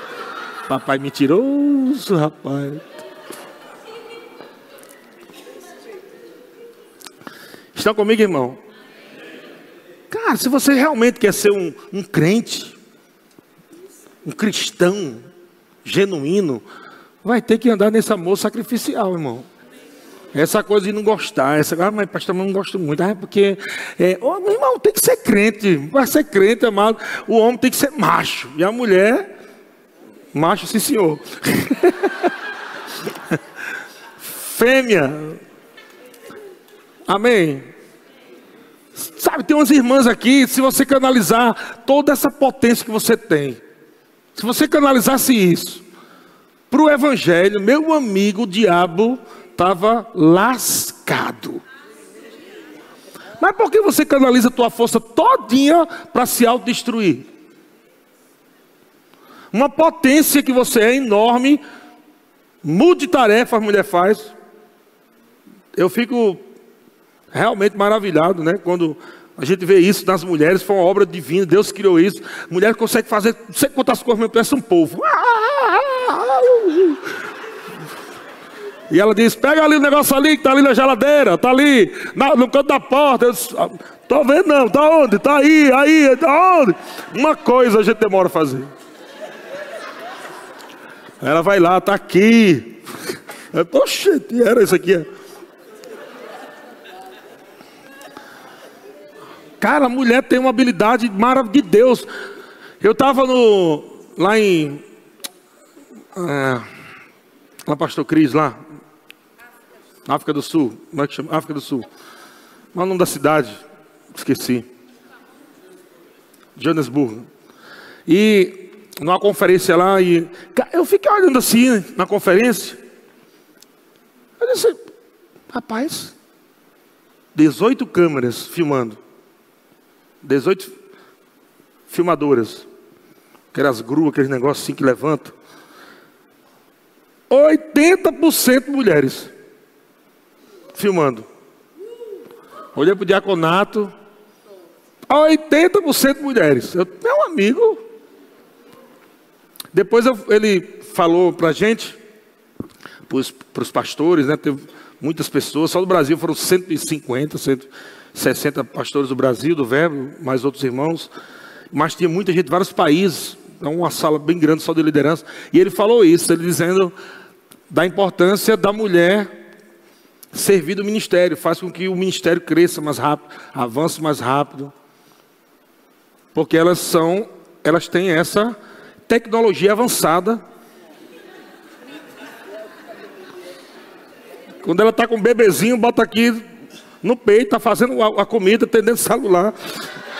Papai mentiroso, rapaz. Estão comigo, irmão? Cara, se você realmente quer ser um, um crente, um cristão genuíno, vai ter que andar nesse amor sacrificial, irmão. Essa coisa de não gostar, essa ah, mas pastor, eu não gosto muito. Ah, é porque, oh, meu irmão, tem que ser crente. Para ser crente, amado, o homem tem que ser macho. E a mulher, macho, sim, senhor. Fêmea. Amém. Sabe, tem umas irmãs aqui, se você canalizar toda essa potência que você tem, se você canalizasse isso para o Evangelho, meu amigo, o diabo estava lascado. Mas por que você canaliza a tua força todinha para se autodestruir? Uma potência que você é enorme, mude tarefa mulher faz. Eu fico realmente maravilhado, né? Quando a gente vê isso nas mulheres, foi uma obra divina, Deus criou isso. Mulher consegue fazer, não sei quantas coisas, mas parece um povo. E ela diz: pega ali o negócio ali que está ali na geladeira, está ali, na, no canto da porta. Eu disse, Tô vendo não, tá onde? Tá aí, aí, tá onde? Uma coisa a gente demora a fazer. Ela vai lá, tá aqui. Poxa, era isso aqui. Cara, a mulher tem uma habilidade maravilhosa de Deus. Eu estava lá em é, lá Pastor Cris lá, África do Sul, como é que chama? África do Sul. Qual é o nome da cidade? Esqueci. Johannesburgo. E numa conferência lá, e eu fiquei olhando assim na conferência. Eu disse, rapaz, 18 câmeras filmando. 18 filmadoras. Aquelas gruas, aqueles negócios assim que levantam. 80% mulheres filmando. Olhei para o diaconato, 80% mulheres. Eu, meu amigo. Depois eu, ele falou para a gente, para os pastores, né? Teve muitas pessoas, só do Brasil foram 150, 160 pastores do Brasil, do Verbo, mais outros irmãos. Mas tinha muita gente, vários países, então uma sala bem grande só de liderança. E ele falou isso, ele dizendo da importância da mulher servir do ministério, faz com que o ministério cresça mais rápido, avance mais rápido. Porque elas são, elas têm essa tecnologia avançada. Quando ela está com um bebezinho, bota aqui no peito, está fazendo a, comida, atendendo celular,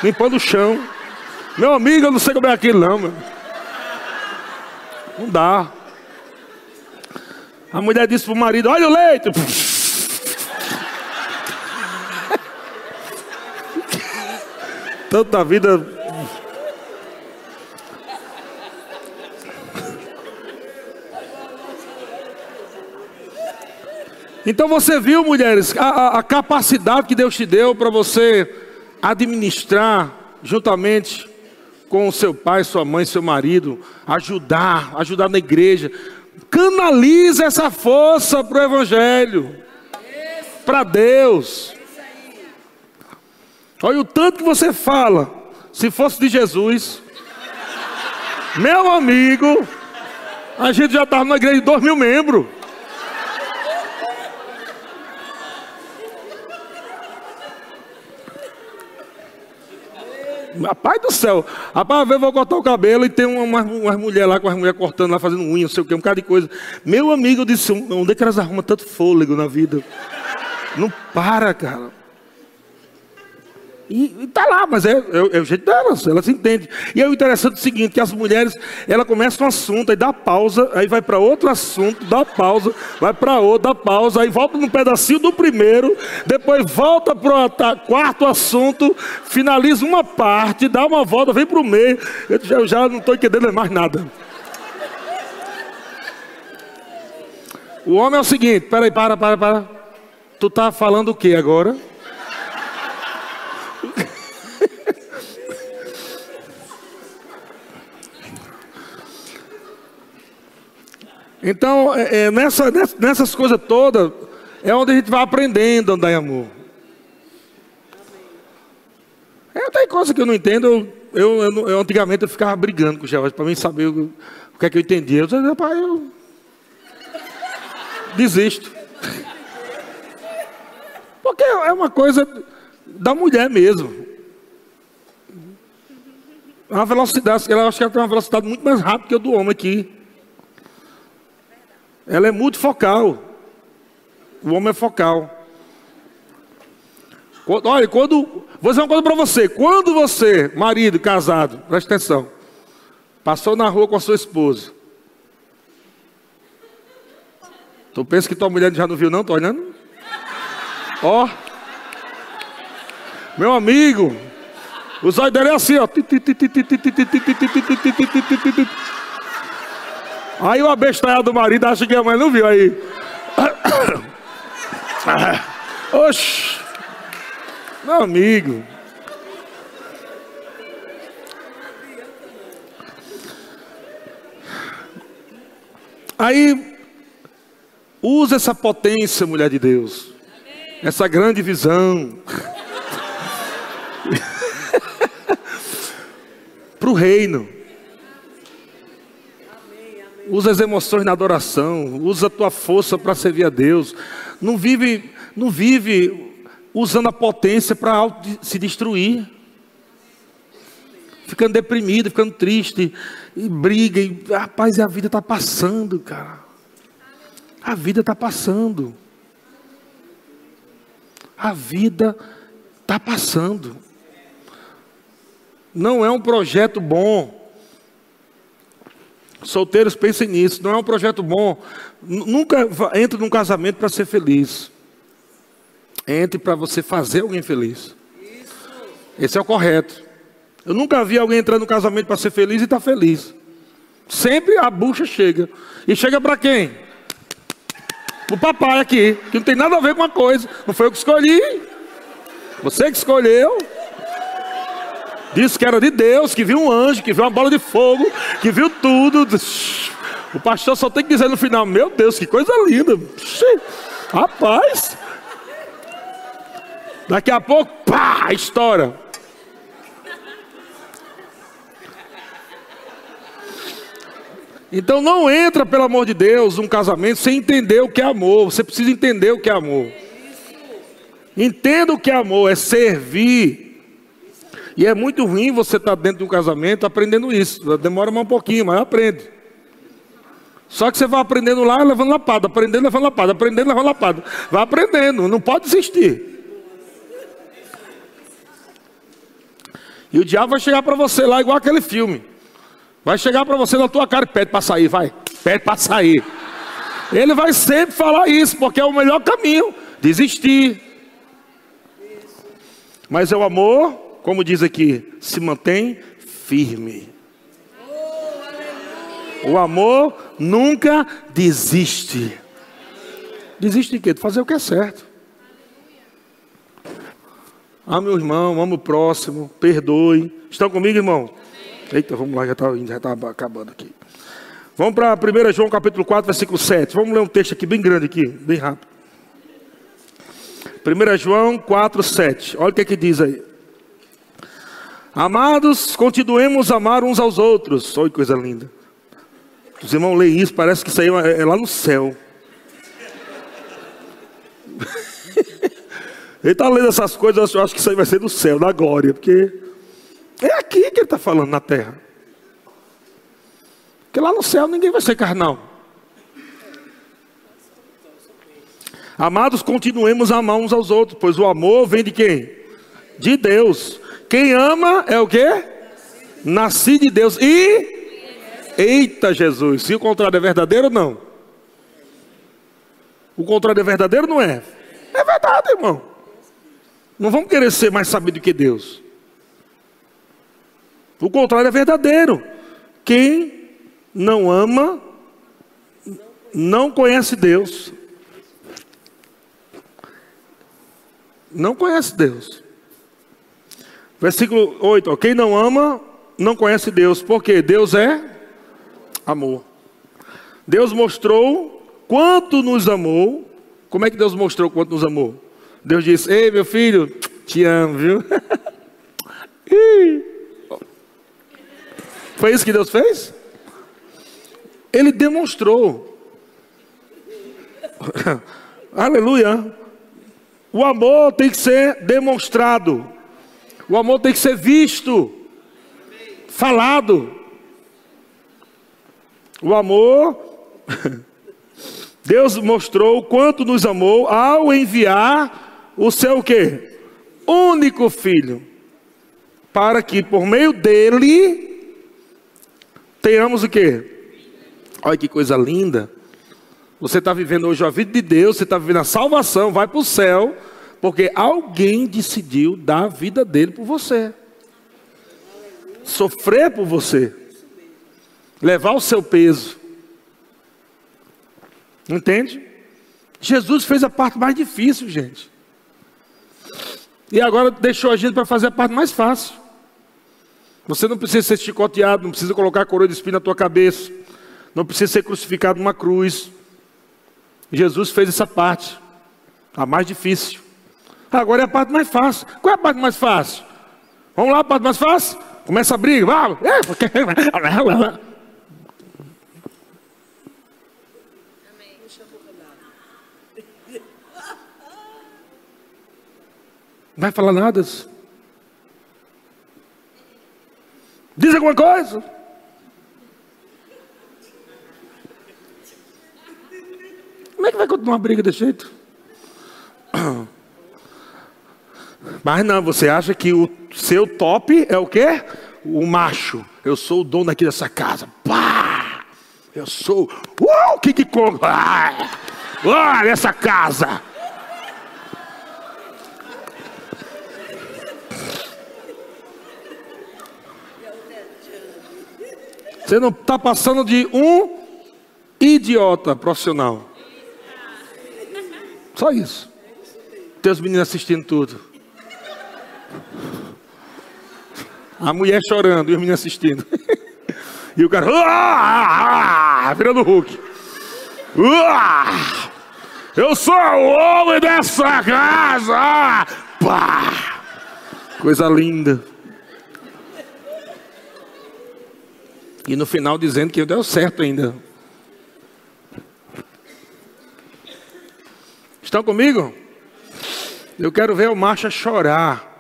limpando o chão. Meu amigo, eu não sei como é aquilo não, meu. Não dá. A mulher disse para o marido: Olha o leite. Tanta vida. Então você viu, mulheres, a, a capacidade que Deus te deu para você administrar juntamente com o seu pai, sua mãe, seu marido, ajudar, ajudar na igreja. Canaliza essa força para o Evangelho, para Deus. Olha o tanto que você fala. Se fosse de Jesus, meu amigo, a gente já estava na igreja de dois mil membros. Rapaz do céu. Rapaz, eu vou cortar o cabelo e tem uma, uma mulher lá com as mulheres cortando lá, fazendo unha, não sei o que, um bocado de coisa. Meu amigo, disse, onde é que elas arrumam tanto fôlego na vida? Não para, cara. E, e tá lá, mas é, é, é, o jeito delas, elas entendem. E é o interessante é o seguinte, que as mulheres, ela começa um assunto, aí dá pausa, aí vai para outro assunto, dá pausa, vai para outro, dá pausa, aí volta num pedacinho do primeiro, depois volta para o quarto assunto, finaliza uma parte, dá uma volta, vem para o meio, eu eu já não estou entendendo mais nada. O homem é o seguinte, peraí, para, para, para. Tu tá falando o que agora? Então, é, é nessa, nessas coisas todas, é onde a gente vai aprendendo a andar em amor. É, tem coisa que eu não entendo. Eu, eu, eu antigamente eu ficava brigando com o Jeová para mim saber o, o, que é que eu entendia. Eu disse, rapaz, eu desisto. Porque é uma coisa da mulher mesmo. A velocidade, ela acho que ela tem uma velocidade muito mais rápida que a do homem aqui. Ela é multifocal. O homem é focal. Olha, quando. Vou dizer uma coisa para você. Quando você, marido, casado, presta atenção, passou na rua com a sua esposa. Tu pensa que tua mulher já não viu, não? Tô olhando? Ó. Meu amigo. Os olhos dele é assim, ó. Aí o abestalhado do marido acha que a mãe não viu aí. Oxi, meu amigo. Aí, usa essa potência, mulher de Deus, essa grande visão, para o reino. Usa as emoções na adoração, usa a tua força para servir a Deus. Não vive, não vive usando a potência para se destruir. Ficando deprimido, ficando triste, e briga, e rapaz, a vida está passando, cara. A vida está passando. A vida está passando. Não é um projeto bom. Solteiros, pensem nisso. Não é um projeto bom. Nunca entre num casamento para ser feliz. Entre para você fazer alguém feliz. Esse é o correto. Eu nunca vi alguém entrar no casamento para ser feliz e estar tá feliz. Sempre a bucha chega. E chega para quem? O papai aqui, que não tem nada a ver com a coisa. Não foi eu que escolhi. Você que escolheu. Disse que era de Deus, que viu um anjo, que viu uma bola de fogo, que viu tudo. O pastor só tem que dizer no final: Meu Deus, que coisa linda. Rapaz. Daqui a pouco, pá, estoura. Então não entra, pelo amor de Deus, um casamento sem entender o que é amor. Você precisa entender o que é amor. Entenda o que é amor, é servir. E é muito ruim você estar tá dentro de um casamento aprendendo isso. Demora mais um pouquinho, mas aprende. Só que você vai aprendendo lá, levando lapada, aprendendo, levando lapada, aprendendo, levando lapada. Vai aprendendo, não pode desistir. E o diabo vai chegar para você lá, igual aquele filme. Vai chegar para você na tua cara e pede para sair, vai. Pede para sair. Ele vai sempre falar isso, porque é o melhor caminho. Desistir. Mas é o amor como diz aqui, se mantém firme. O amor nunca desiste. Desiste de quê? De fazer o que é certo. Ame o irmão, ame o próximo, perdoe. Estão comigo, irmão? Eita, vamos lá, já está já tá acabando aqui. Vamos para 1 João capítulo 4, versículo 7. Vamos ler um texto aqui bem grande aqui, bem rápido. 1 João 4, 7. Olha o que, é que diz aí. Amados, continuemos a amar uns aos outros. Olha que coisa linda. Os irmãos leem isso, parece que isso aí é, é lá no céu. ele está lendo essas coisas, eu acho que isso aí vai ser do céu, da glória, porque é aqui que ele está falando na terra. Porque lá no céu ninguém vai ser carnal. Amados, continuemos a amar uns aos outros, pois o amor vem de quem? De Deus. Quem ama é o quê? Nascido de Deus. E Eita Jesus, se o contrário é verdadeiro ou não? O contrário é verdadeiro ou não é? É verdade, irmão. Não vamos querer ser mais sabido que Deus. O contrário é verdadeiro. Quem não ama, não conhece Deus. Não conhece Deus. Versículo 8: Quem não ama, não conhece Deus, porque Deus é amor. Deus mostrou quanto nos amou. Como é que Deus mostrou quanto nos amou? Deus disse: Ei, meu filho, te amo, viu? Foi isso que Deus fez? Ele demonstrou. Aleluia. O amor tem que ser demonstrado. O amor tem que ser visto, falado. O amor, Deus mostrou o quanto nos amou ao enviar o seu quê? Único filho, para que por meio dele tenhamos o quê? Olha que coisa linda. Você está vivendo hoje a vida de Deus, você está vivendo a salvação, vai para o céu, porque alguém decidiu dar a vida dele por você, sofrer por você levar o seu peso. Entende? Jesus fez a parte mais difícil, gente. E agora deixou a gente para fazer a parte mais fácil. Você não precisa ser chicoteado, não precisa colocar a coroa de espinho na tua cabeça, não precisa ser crucificado numa cruz. Jesus fez essa parte, a mais difícil. Agora é a parte mais fácil. Qual é a parte mais fácil? Vamos lá, a parte mais fácil? Começa a briga, vamos. Não vai falar nada? Diz alguma coisa? Como é que vai continuar a briga desse jeito? Mas não, você acha que o seu top é o quê? O macho. Eu sou o dono aqui dessa casa. Pá! Eu sou. Uau, que que Ah, olha essa casa. Você não está passando de um idiota profissional. Só isso. Teus meninos assistindo tudo. A mulher chorando e os meninos assistindo. E o cara, ah, virando Hulk. Ah, eu sou o homem dessa casa. Pá. Coisa linda. E no final dizendo que deu certo ainda. Estão comigo? Eu quero ver o Marcha chorar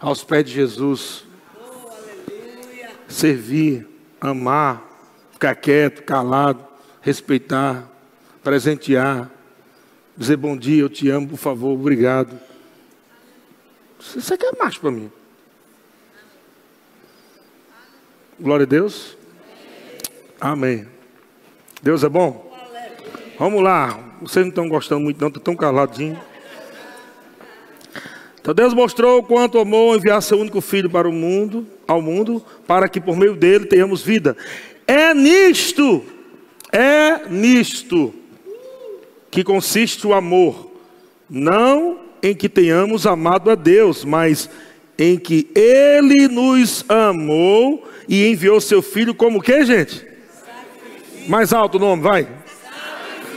aos pés de Jesus. Servir, amar, ficar quieto, calado, respeitar, presentear, dizer bom dia, eu te amo, por favor, obrigado. Isso aqui é macho para mim. Glória a Deus. Amém. Deus é bom? Vamos lá. Vocês não estão gostando muito, não, estão tão caladinhos. Então Deus mostrou quanto amou enviar seu único filho para o mundo, ao mundo, para que por meio dele tenhamos vida. É nisto, é nisto que consiste o amor. Não em que tenhamos amado a Deus, mas em que ele nos amou e enviou seu filho como que, gente? Mais alto o nome, vai.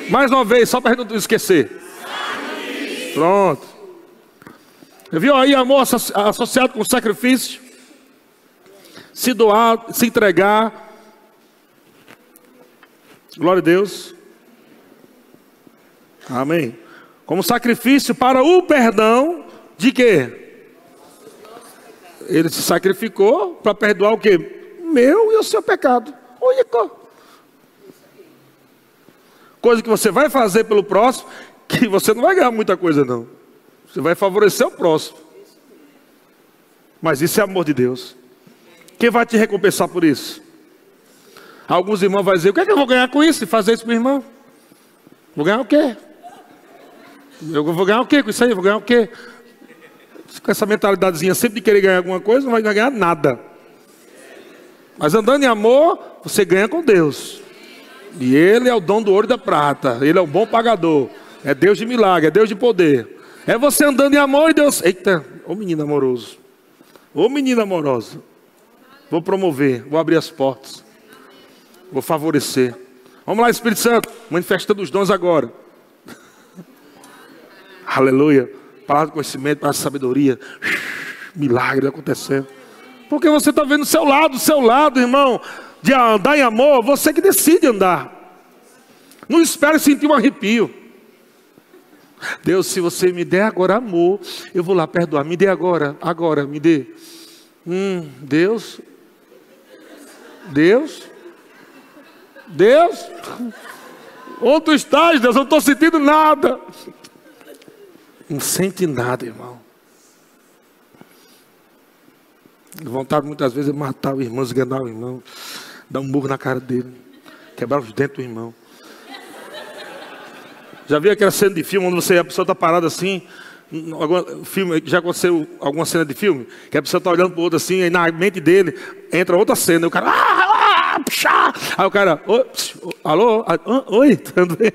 Mais uma vez, só para não esquecer. Pronto. Viu aí amor associado com sacrifício? se doar, se entregar. Glória a Deus. Amém. Como sacrifício para o perdão de quê? Ele se sacrificou para perdoar o quê? Meu e o seu pecado. Olha, coisa que você vai fazer pelo próximo, que você não vai ganhar muita coisa não. Você vai favorecer o próximo. Mas isso é amor de Deus. Quem vai te recompensar por isso? Alguns irmãos vão dizer: O que é que eu vou ganhar com isso? Fazer isso para o irmão? Vou ganhar o quê? Eu vou ganhar o quê com isso aí? Vou ganhar o quê? Com essa mentalidadezinha sempre de querer ganhar alguma coisa, não vai ganhar nada. Mas andando em amor, você ganha com Deus. E Ele é o dom do ouro e da prata. Ele é o bom pagador. É Deus de milagre, é Deus de poder. É você andando em amor e Deus. Eita, ô menino amoroso. Ô menino amoroso. Vou promover, vou abrir as portas. Vou favorecer. Vamos lá, Espírito Santo, manifestando os dons agora. Aleluia. Palavra de conhecimento, palavra de sabedoria. Milagre acontecendo. Porque você está vendo o seu lado, o seu lado, irmão, de andar em amor, você que decide andar. Não espere sentir um arrepio. Deus, se você me der agora amor, eu vou lá perdoar. Me dê agora, agora, me dê. Hum, Deus, Deus, Deus, onde tu estás, Deus? Eu não estou sentindo nada. Não sente nada, irmão. Vontade muitas vezes é matar o irmão, esganar o irmão, dar um murro na cara dele, quebrar os dentes do irmão. Já viu aquela cena de filme onde você, a pessoa está parada assim, algum filme, já aconteceu alguma cena de filme, que a pessoa está olhando para o outro assim, e na mente dele entra outra cena, e o cara, ah, ah, aí o cara, oi, alô, ah, oi, tudo bem?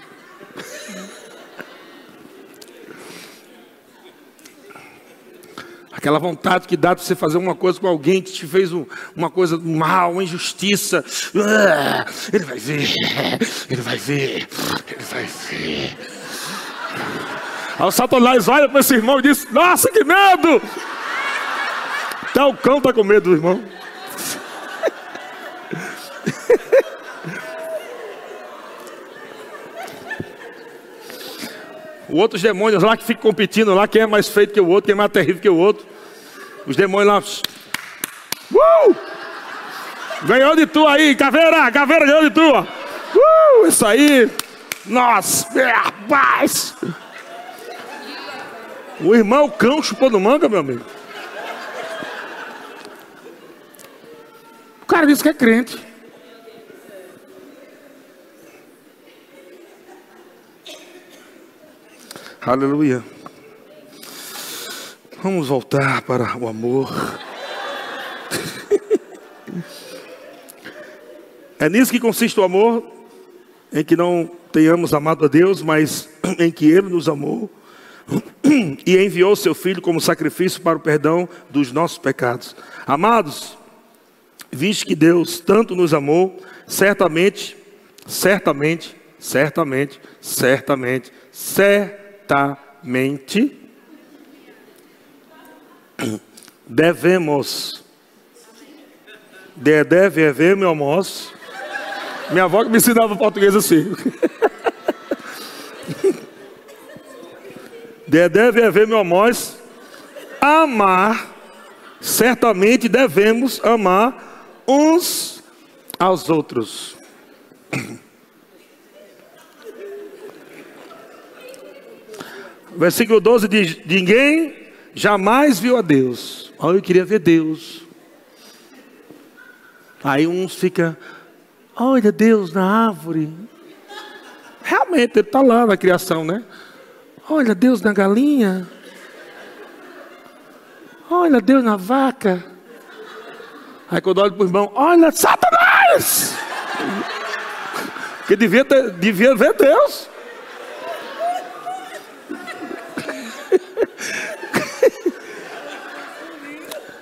Aquela vontade que dá de você fazer uma coisa com alguém que te fez um, uma coisa mal, uma injustiça. Ah, ele vai ver, ele vai ver, ele vai ver. Aí o Satanás olha para esse irmão e diz: Nossa, que medo! Até o cão está com medo do irmão. Outros demônios lá que ficam competindo lá, quem é mais feito que o outro, quem é mais terrível que o outro. Os demônios lá. Uh! Ganhou de tu aí, caveira, caveira ganhou de tu. Uh! Isso aí. Nossa, rapaz. O irmão cão chupou do manga, meu amigo. O cara disse que é crente. Aleluia. Vamos voltar para o amor. é nisso que consiste o amor, em que não tenhamos amado a Deus, mas em que Ele nos amou e enviou seu Filho como sacrifício para o perdão dos nossos pecados. Amados, visto que Deus tanto nos amou, certamente, certamente, certamente, certamente, certamente certamente devemos. De, deve haver, meu almoço. Minha avó que me ensinava português assim. De, deve haver, meu almoço. Amar. Certamente devemos amar uns aos outros. Versículo 12 diz: Ninguém jamais viu a Deus. Olha, eu queria ver Deus. Aí uns fica, olha Deus na árvore. Realmente, ele está lá na criação, né? Olha Deus na galinha. Olha Deus na vaca. Aí quando olha para o irmão, olha Satanás! Porque devia, ter, devia ver Deus.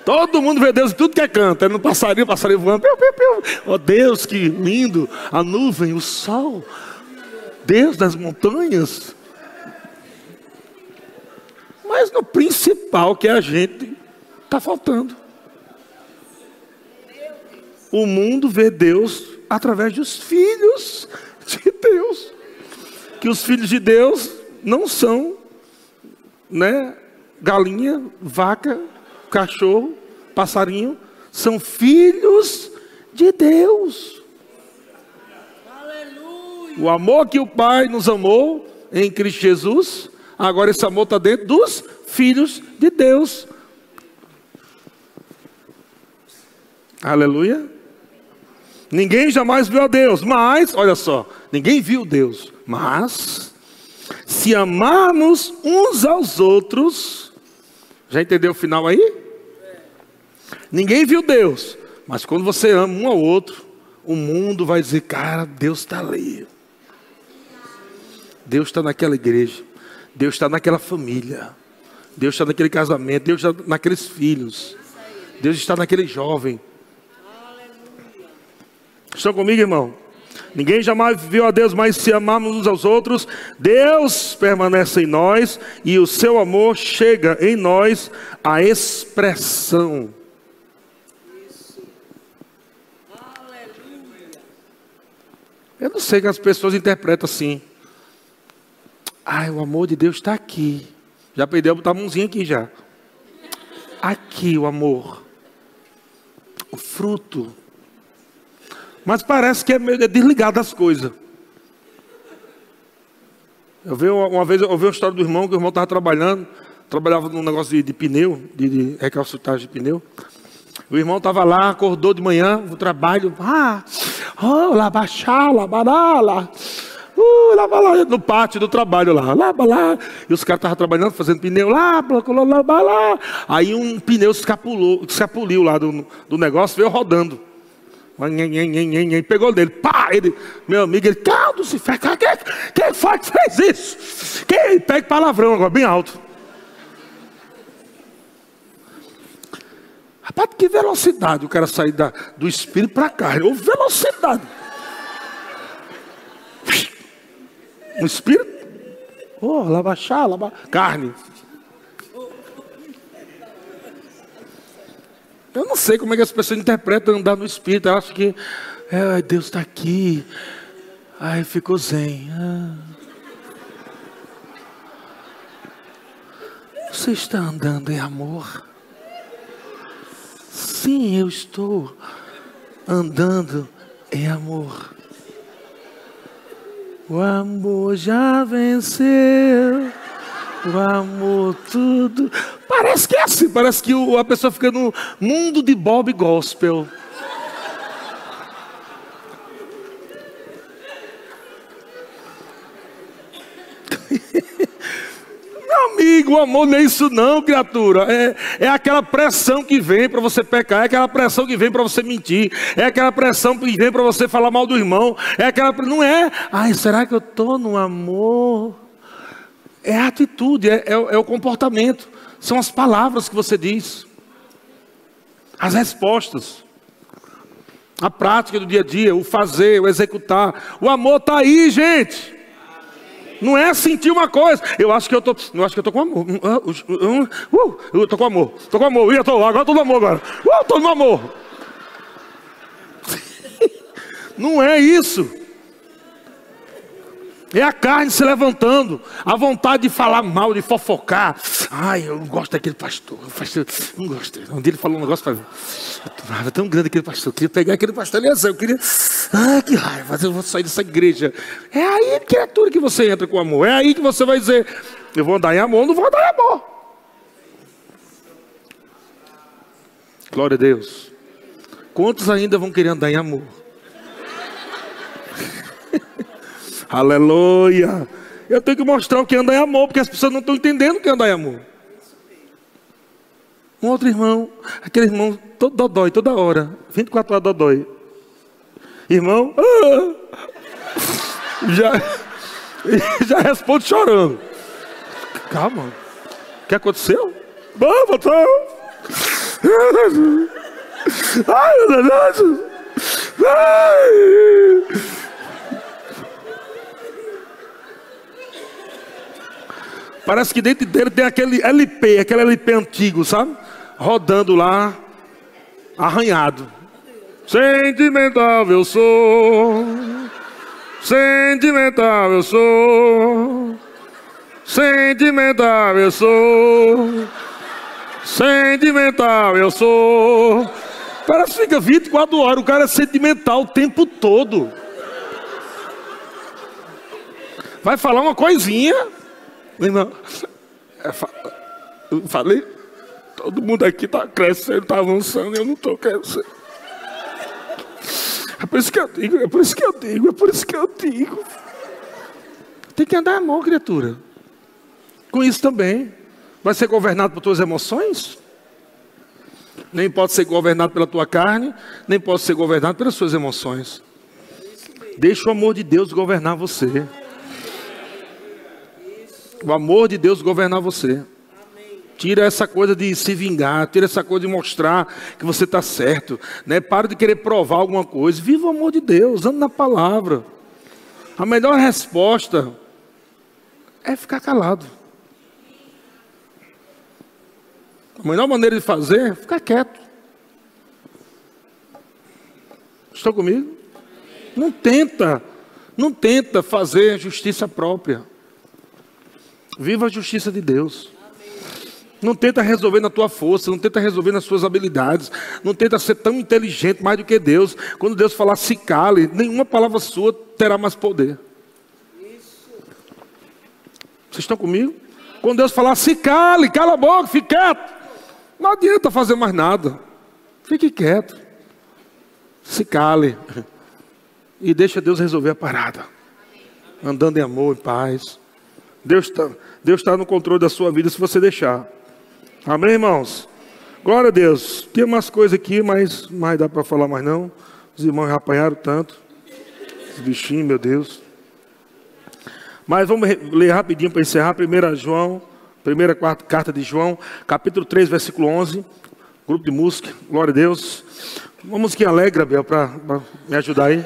Todo mundo vê Deus em tudo que é canto. É no passarinho, passarinho voando. Piu, piu, piu. Oh Deus, que lindo. A nuvem, o sol. Deus das montanhas. Mas no principal que a gente Está faltando. O mundo vê Deus através dos filhos de Deus. Que os filhos de Deus não são, né, galinha, vaca, cachorro, passarinho, são filhos de Deus. Aleluia. O amor que o Pai nos amou em Cristo Jesus, agora esse amor está dentro dos filhos de Deus. Aleluia. Ninguém jamais viu a Deus, mas, olha só, ninguém viu Deus, mas, se amarmos uns aos outros, já entendeu o final aí? Ninguém viu Deus, mas quando você ama um ao outro, o mundo vai dizer: cara, Deus está ali. Deus está naquela igreja, Deus está naquela família, Deus está naquele casamento, Deus está naqueles filhos, Deus está naquele jovem. Estão comigo, irmão? Ninguém jamais viu a Deus, mas se amarmos uns aos outros, Deus permanece em nós e o seu amor chega em nós à expressão. Eu não sei que as pessoas interpretam assim. Ai, o amor de Deus está aqui. Já perdeu a botar a mãozinha aqui já. Aqui o amor. O fruto mas parece que é meio desligado das coisas. Eu vi uma, vez, eu vi uma história do irmão, que o irmão estava trabalhando, trabalhava num negócio de, de pneu, de, de recalcitragem de pneu. O irmão estava lá, acordou de manhã, no trabalho, ah, oh, labaxá, labarala, uh, lava lá, no pátio do trabalho lá, lava lá. E os caras estavam trabalhando, fazendo pneu, lá, lá, lá. Aí um pneu escapulou, escapuliu lá do, do negócio, veio rodando. Pegou dele, pá, ele, meu amigo, ele, caldo se fez, quem, quem foi que fez isso? Quem? Pega palavrão agora, bem alto. Rapaz, que velocidade o cara sair da, do espírito para a carne, ou velocidade. O espírito, oh, lava, carne. Eu não sei como é que as pessoas interpretam andar no Espírito. Eu acho que é, Deus está aqui. Aí ficou zen. Ah. Você está andando em amor? Sim, eu estou andando em amor. O amor já venceu. O amor tudo. Parece que é assim, parece que a pessoa fica no mundo de Bob Gospel. Meu amigo, o amor não é isso não, criatura. É, é aquela pressão que vem para você pecar, é aquela pressão que vem para você mentir, é aquela pressão que vem para você falar mal do irmão, é aquela não é. Ai, será que eu estou no amor? É a atitude, é, é, é o comportamento, são as palavras que você diz, as respostas, a prática do dia a dia, o fazer, o executar. O amor está aí, gente. Não é sentir uma coisa. Eu acho que eu tô, acho que eu tô com amor. Uh, uh, eu tô com amor. Tô com amor. Eu tô agora tô no amor agora. Uh, tô no amor. Não é isso. É a carne se levantando, a vontade de falar mal, de fofocar. Ai, eu não gosto daquele pastor. pastor não gosto. Um dia ele falou um negócio para mim. É tão grande aquele pastor. Eu queria pegar aquele pastor ali, eu queria. Ai, que raiva, eu vou sair dessa igreja. É aí, criatura, que você entra com amor. É aí que você vai dizer: Eu vou andar em amor, não vou andar em amor. Glória a Deus. Quantos ainda vão querer andar em amor? Aleluia. Eu tenho que mostrar o que anda em amor, porque as pessoas não estão entendendo o que anda em amor. Um outro irmão, aquele irmão todo dodói, toda hora, 24 horas dodói. Irmão, ah, já, já responde chorando. Calma, o que aconteceu? Vamos, patrão. Ai, meu Deus. Ai. Parece que dentro dele tem aquele LP, aquele LP antigo, sabe? rodando lá, arranhado. Sentimental eu sou, sentimental eu sou, sentimental eu sou, sentimental eu sou. Parece que fica 24 horas, o cara é sentimental o tempo todo. Vai falar uma coisinha, irmão. É eu falei, todo mundo aqui está crescendo, está avançando, eu não estou crescendo. É por isso que eu digo, é por isso que eu digo, é por isso que eu digo. Tem que andar amor, criatura. Com isso também. Vai ser governado por tuas emoções? Nem pode ser governado pela tua carne, nem pode ser governado pelas suas emoções. Deixa o amor de Deus governar você. O amor de Deus governar você. Tira essa coisa de se vingar, tira essa coisa de mostrar que você está certo. Né? Para de querer provar alguma coisa. Viva o amor de Deus, ande na palavra. A melhor resposta é ficar calado. A melhor maneira de fazer é ficar quieto. Estão comigo? Não tenta, não tenta fazer justiça própria. Viva a justiça de Deus. Não tenta resolver na tua força, não tenta resolver nas suas habilidades, não tenta ser tão inteligente mais do que Deus. Quando Deus falar se cale, nenhuma palavra sua terá mais poder. Vocês estão comigo? Quando Deus falar se cale, cala a boca, fique quieto. Não adianta fazer mais nada. Fique quieto. Se cale. E deixa Deus resolver a parada. Andando em amor, em paz. Deus está Deus tá no controle da sua vida se você deixar. Amém, irmãos? Glória a Deus. Tem umas coisas aqui, mas mais dá para falar mais não. Os irmãos já apanharam tanto. Os bichinhos, meu Deus. Mas vamos ler rapidinho para encerrar. 1 João, primeira carta de João, capítulo 3, versículo 11. Grupo de música, glória a Deus. Uma música alegre, Abel, para me ajudar aí.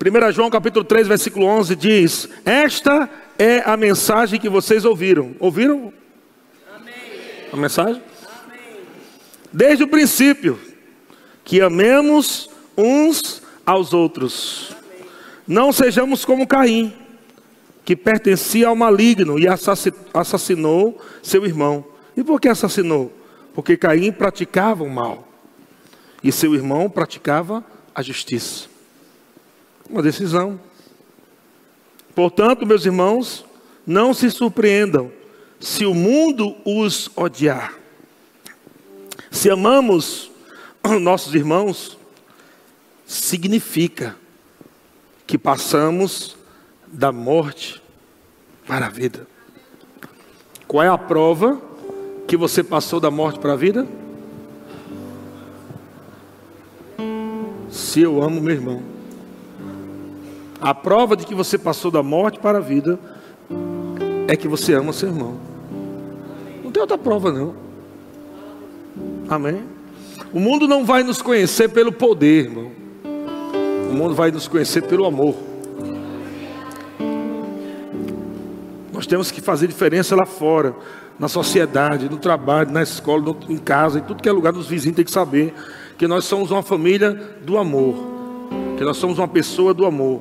1 João capítulo 3, versículo 11 diz: Esta é a mensagem que vocês ouviram. Ouviram? Amém. A mensagem? Amém. Desde o princípio, que amemos uns aos outros. Amém. Não sejamos como Caim, que pertencia ao maligno e assassinou seu irmão. E por que assassinou? Porque Caim praticava o mal e seu irmão praticava a justiça. Uma decisão. Portanto, meus irmãos, não se surpreendam se o mundo os odiar. Se amamos nossos irmãos, significa que passamos da morte para a vida. Qual é a prova que você passou da morte para a vida? Se eu amo meu irmão. A prova de que você passou da morte para a vida é que você ama seu irmão. Não tem outra prova, não. Amém? O mundo não vai nos conhecer pelo poder, irmão. O mundo vai nos conhecer pelo amor. Nós temos que fazer diferença lá fora, na sociedade, no trabalho, na escola, no, em casa, em tudo que é lugar, os vizinhos têm que saber que nós somos uma família do amor, que nós somos uma pessoa do amor.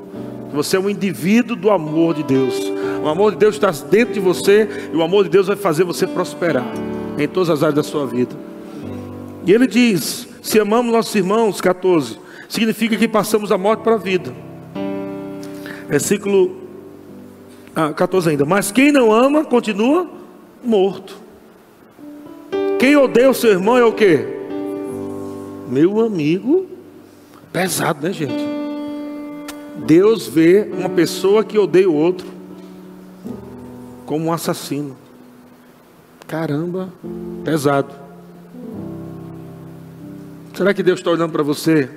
Você é um indivíduo do amor de Deus. O amor de Deus está dentro de você e o amor de Deus vai fazer você prosperar em todas as áreas da sua vida. E ele diz: se amamos nossos irmãos, 14, significa que passamos a morte para a vida. Versículo ah, 14 ainda. Mas quem não ama continua morto. Quem odeia o seu irmão é o que? Meu amigo, pesado, né, gente? Deus vê uma pessoa que odeia o outro como um assassino. Caramba, pesado. Será que Deus está olhando para você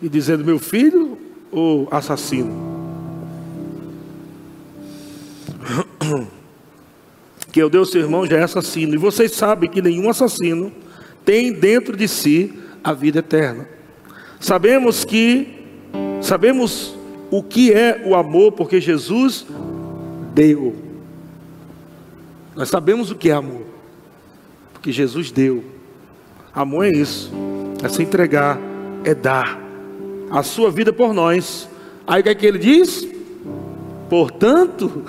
e dizendo meu filho ou assassino? Que odeia o seu irmão já é assassino. E vocês sabem que nenhum assassino tem dentro de si a vida eterna. Sabemos que Sabemos o que é o amor, porque Jesus deu Nós sabemos o que é amor, porque Jesus deu. Amor é isso, é se entregar, é dar a sua vida por nós. Aí o que é que ele diz? Portanto,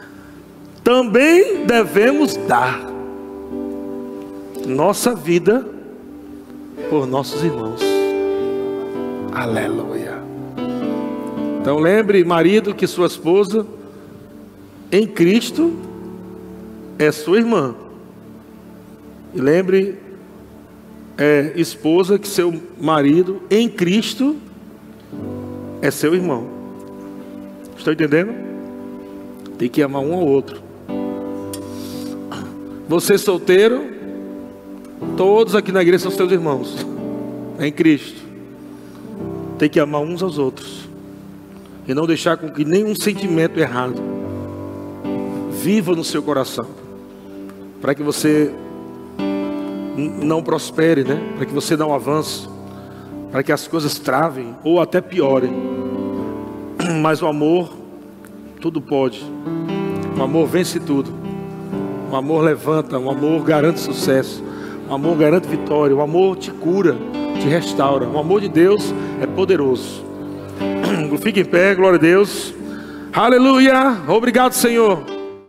também devemos dar nossa vida por nossos irmãos. Aleluia. Então lembre, marido, que sua esposa em Cristo é sua irmã. E lembre, é, esposa, que seu marido em Cristo é seu irmão. Estão entendendo? Tem que amar um ao outro. Você solteiro, todos aqui na igreja são seus irmãos. É em Cristo. Tem que amar uns aos outros. E não deixar com que nenhum sentimento errado viva no seu coração. Para que você não prospere, né? Para que você não avance. Para que as coisas travem ou até piorem. Mas o amor tudo pode. O amor vence tudo. O amor levanta, o amor garante sucesso. O amor garante vitória. O amor te cura, te restaura. O amor de Deus é poderoso. Fique em pé, glória a Deus. Aleluia. Obrigado, Senhor.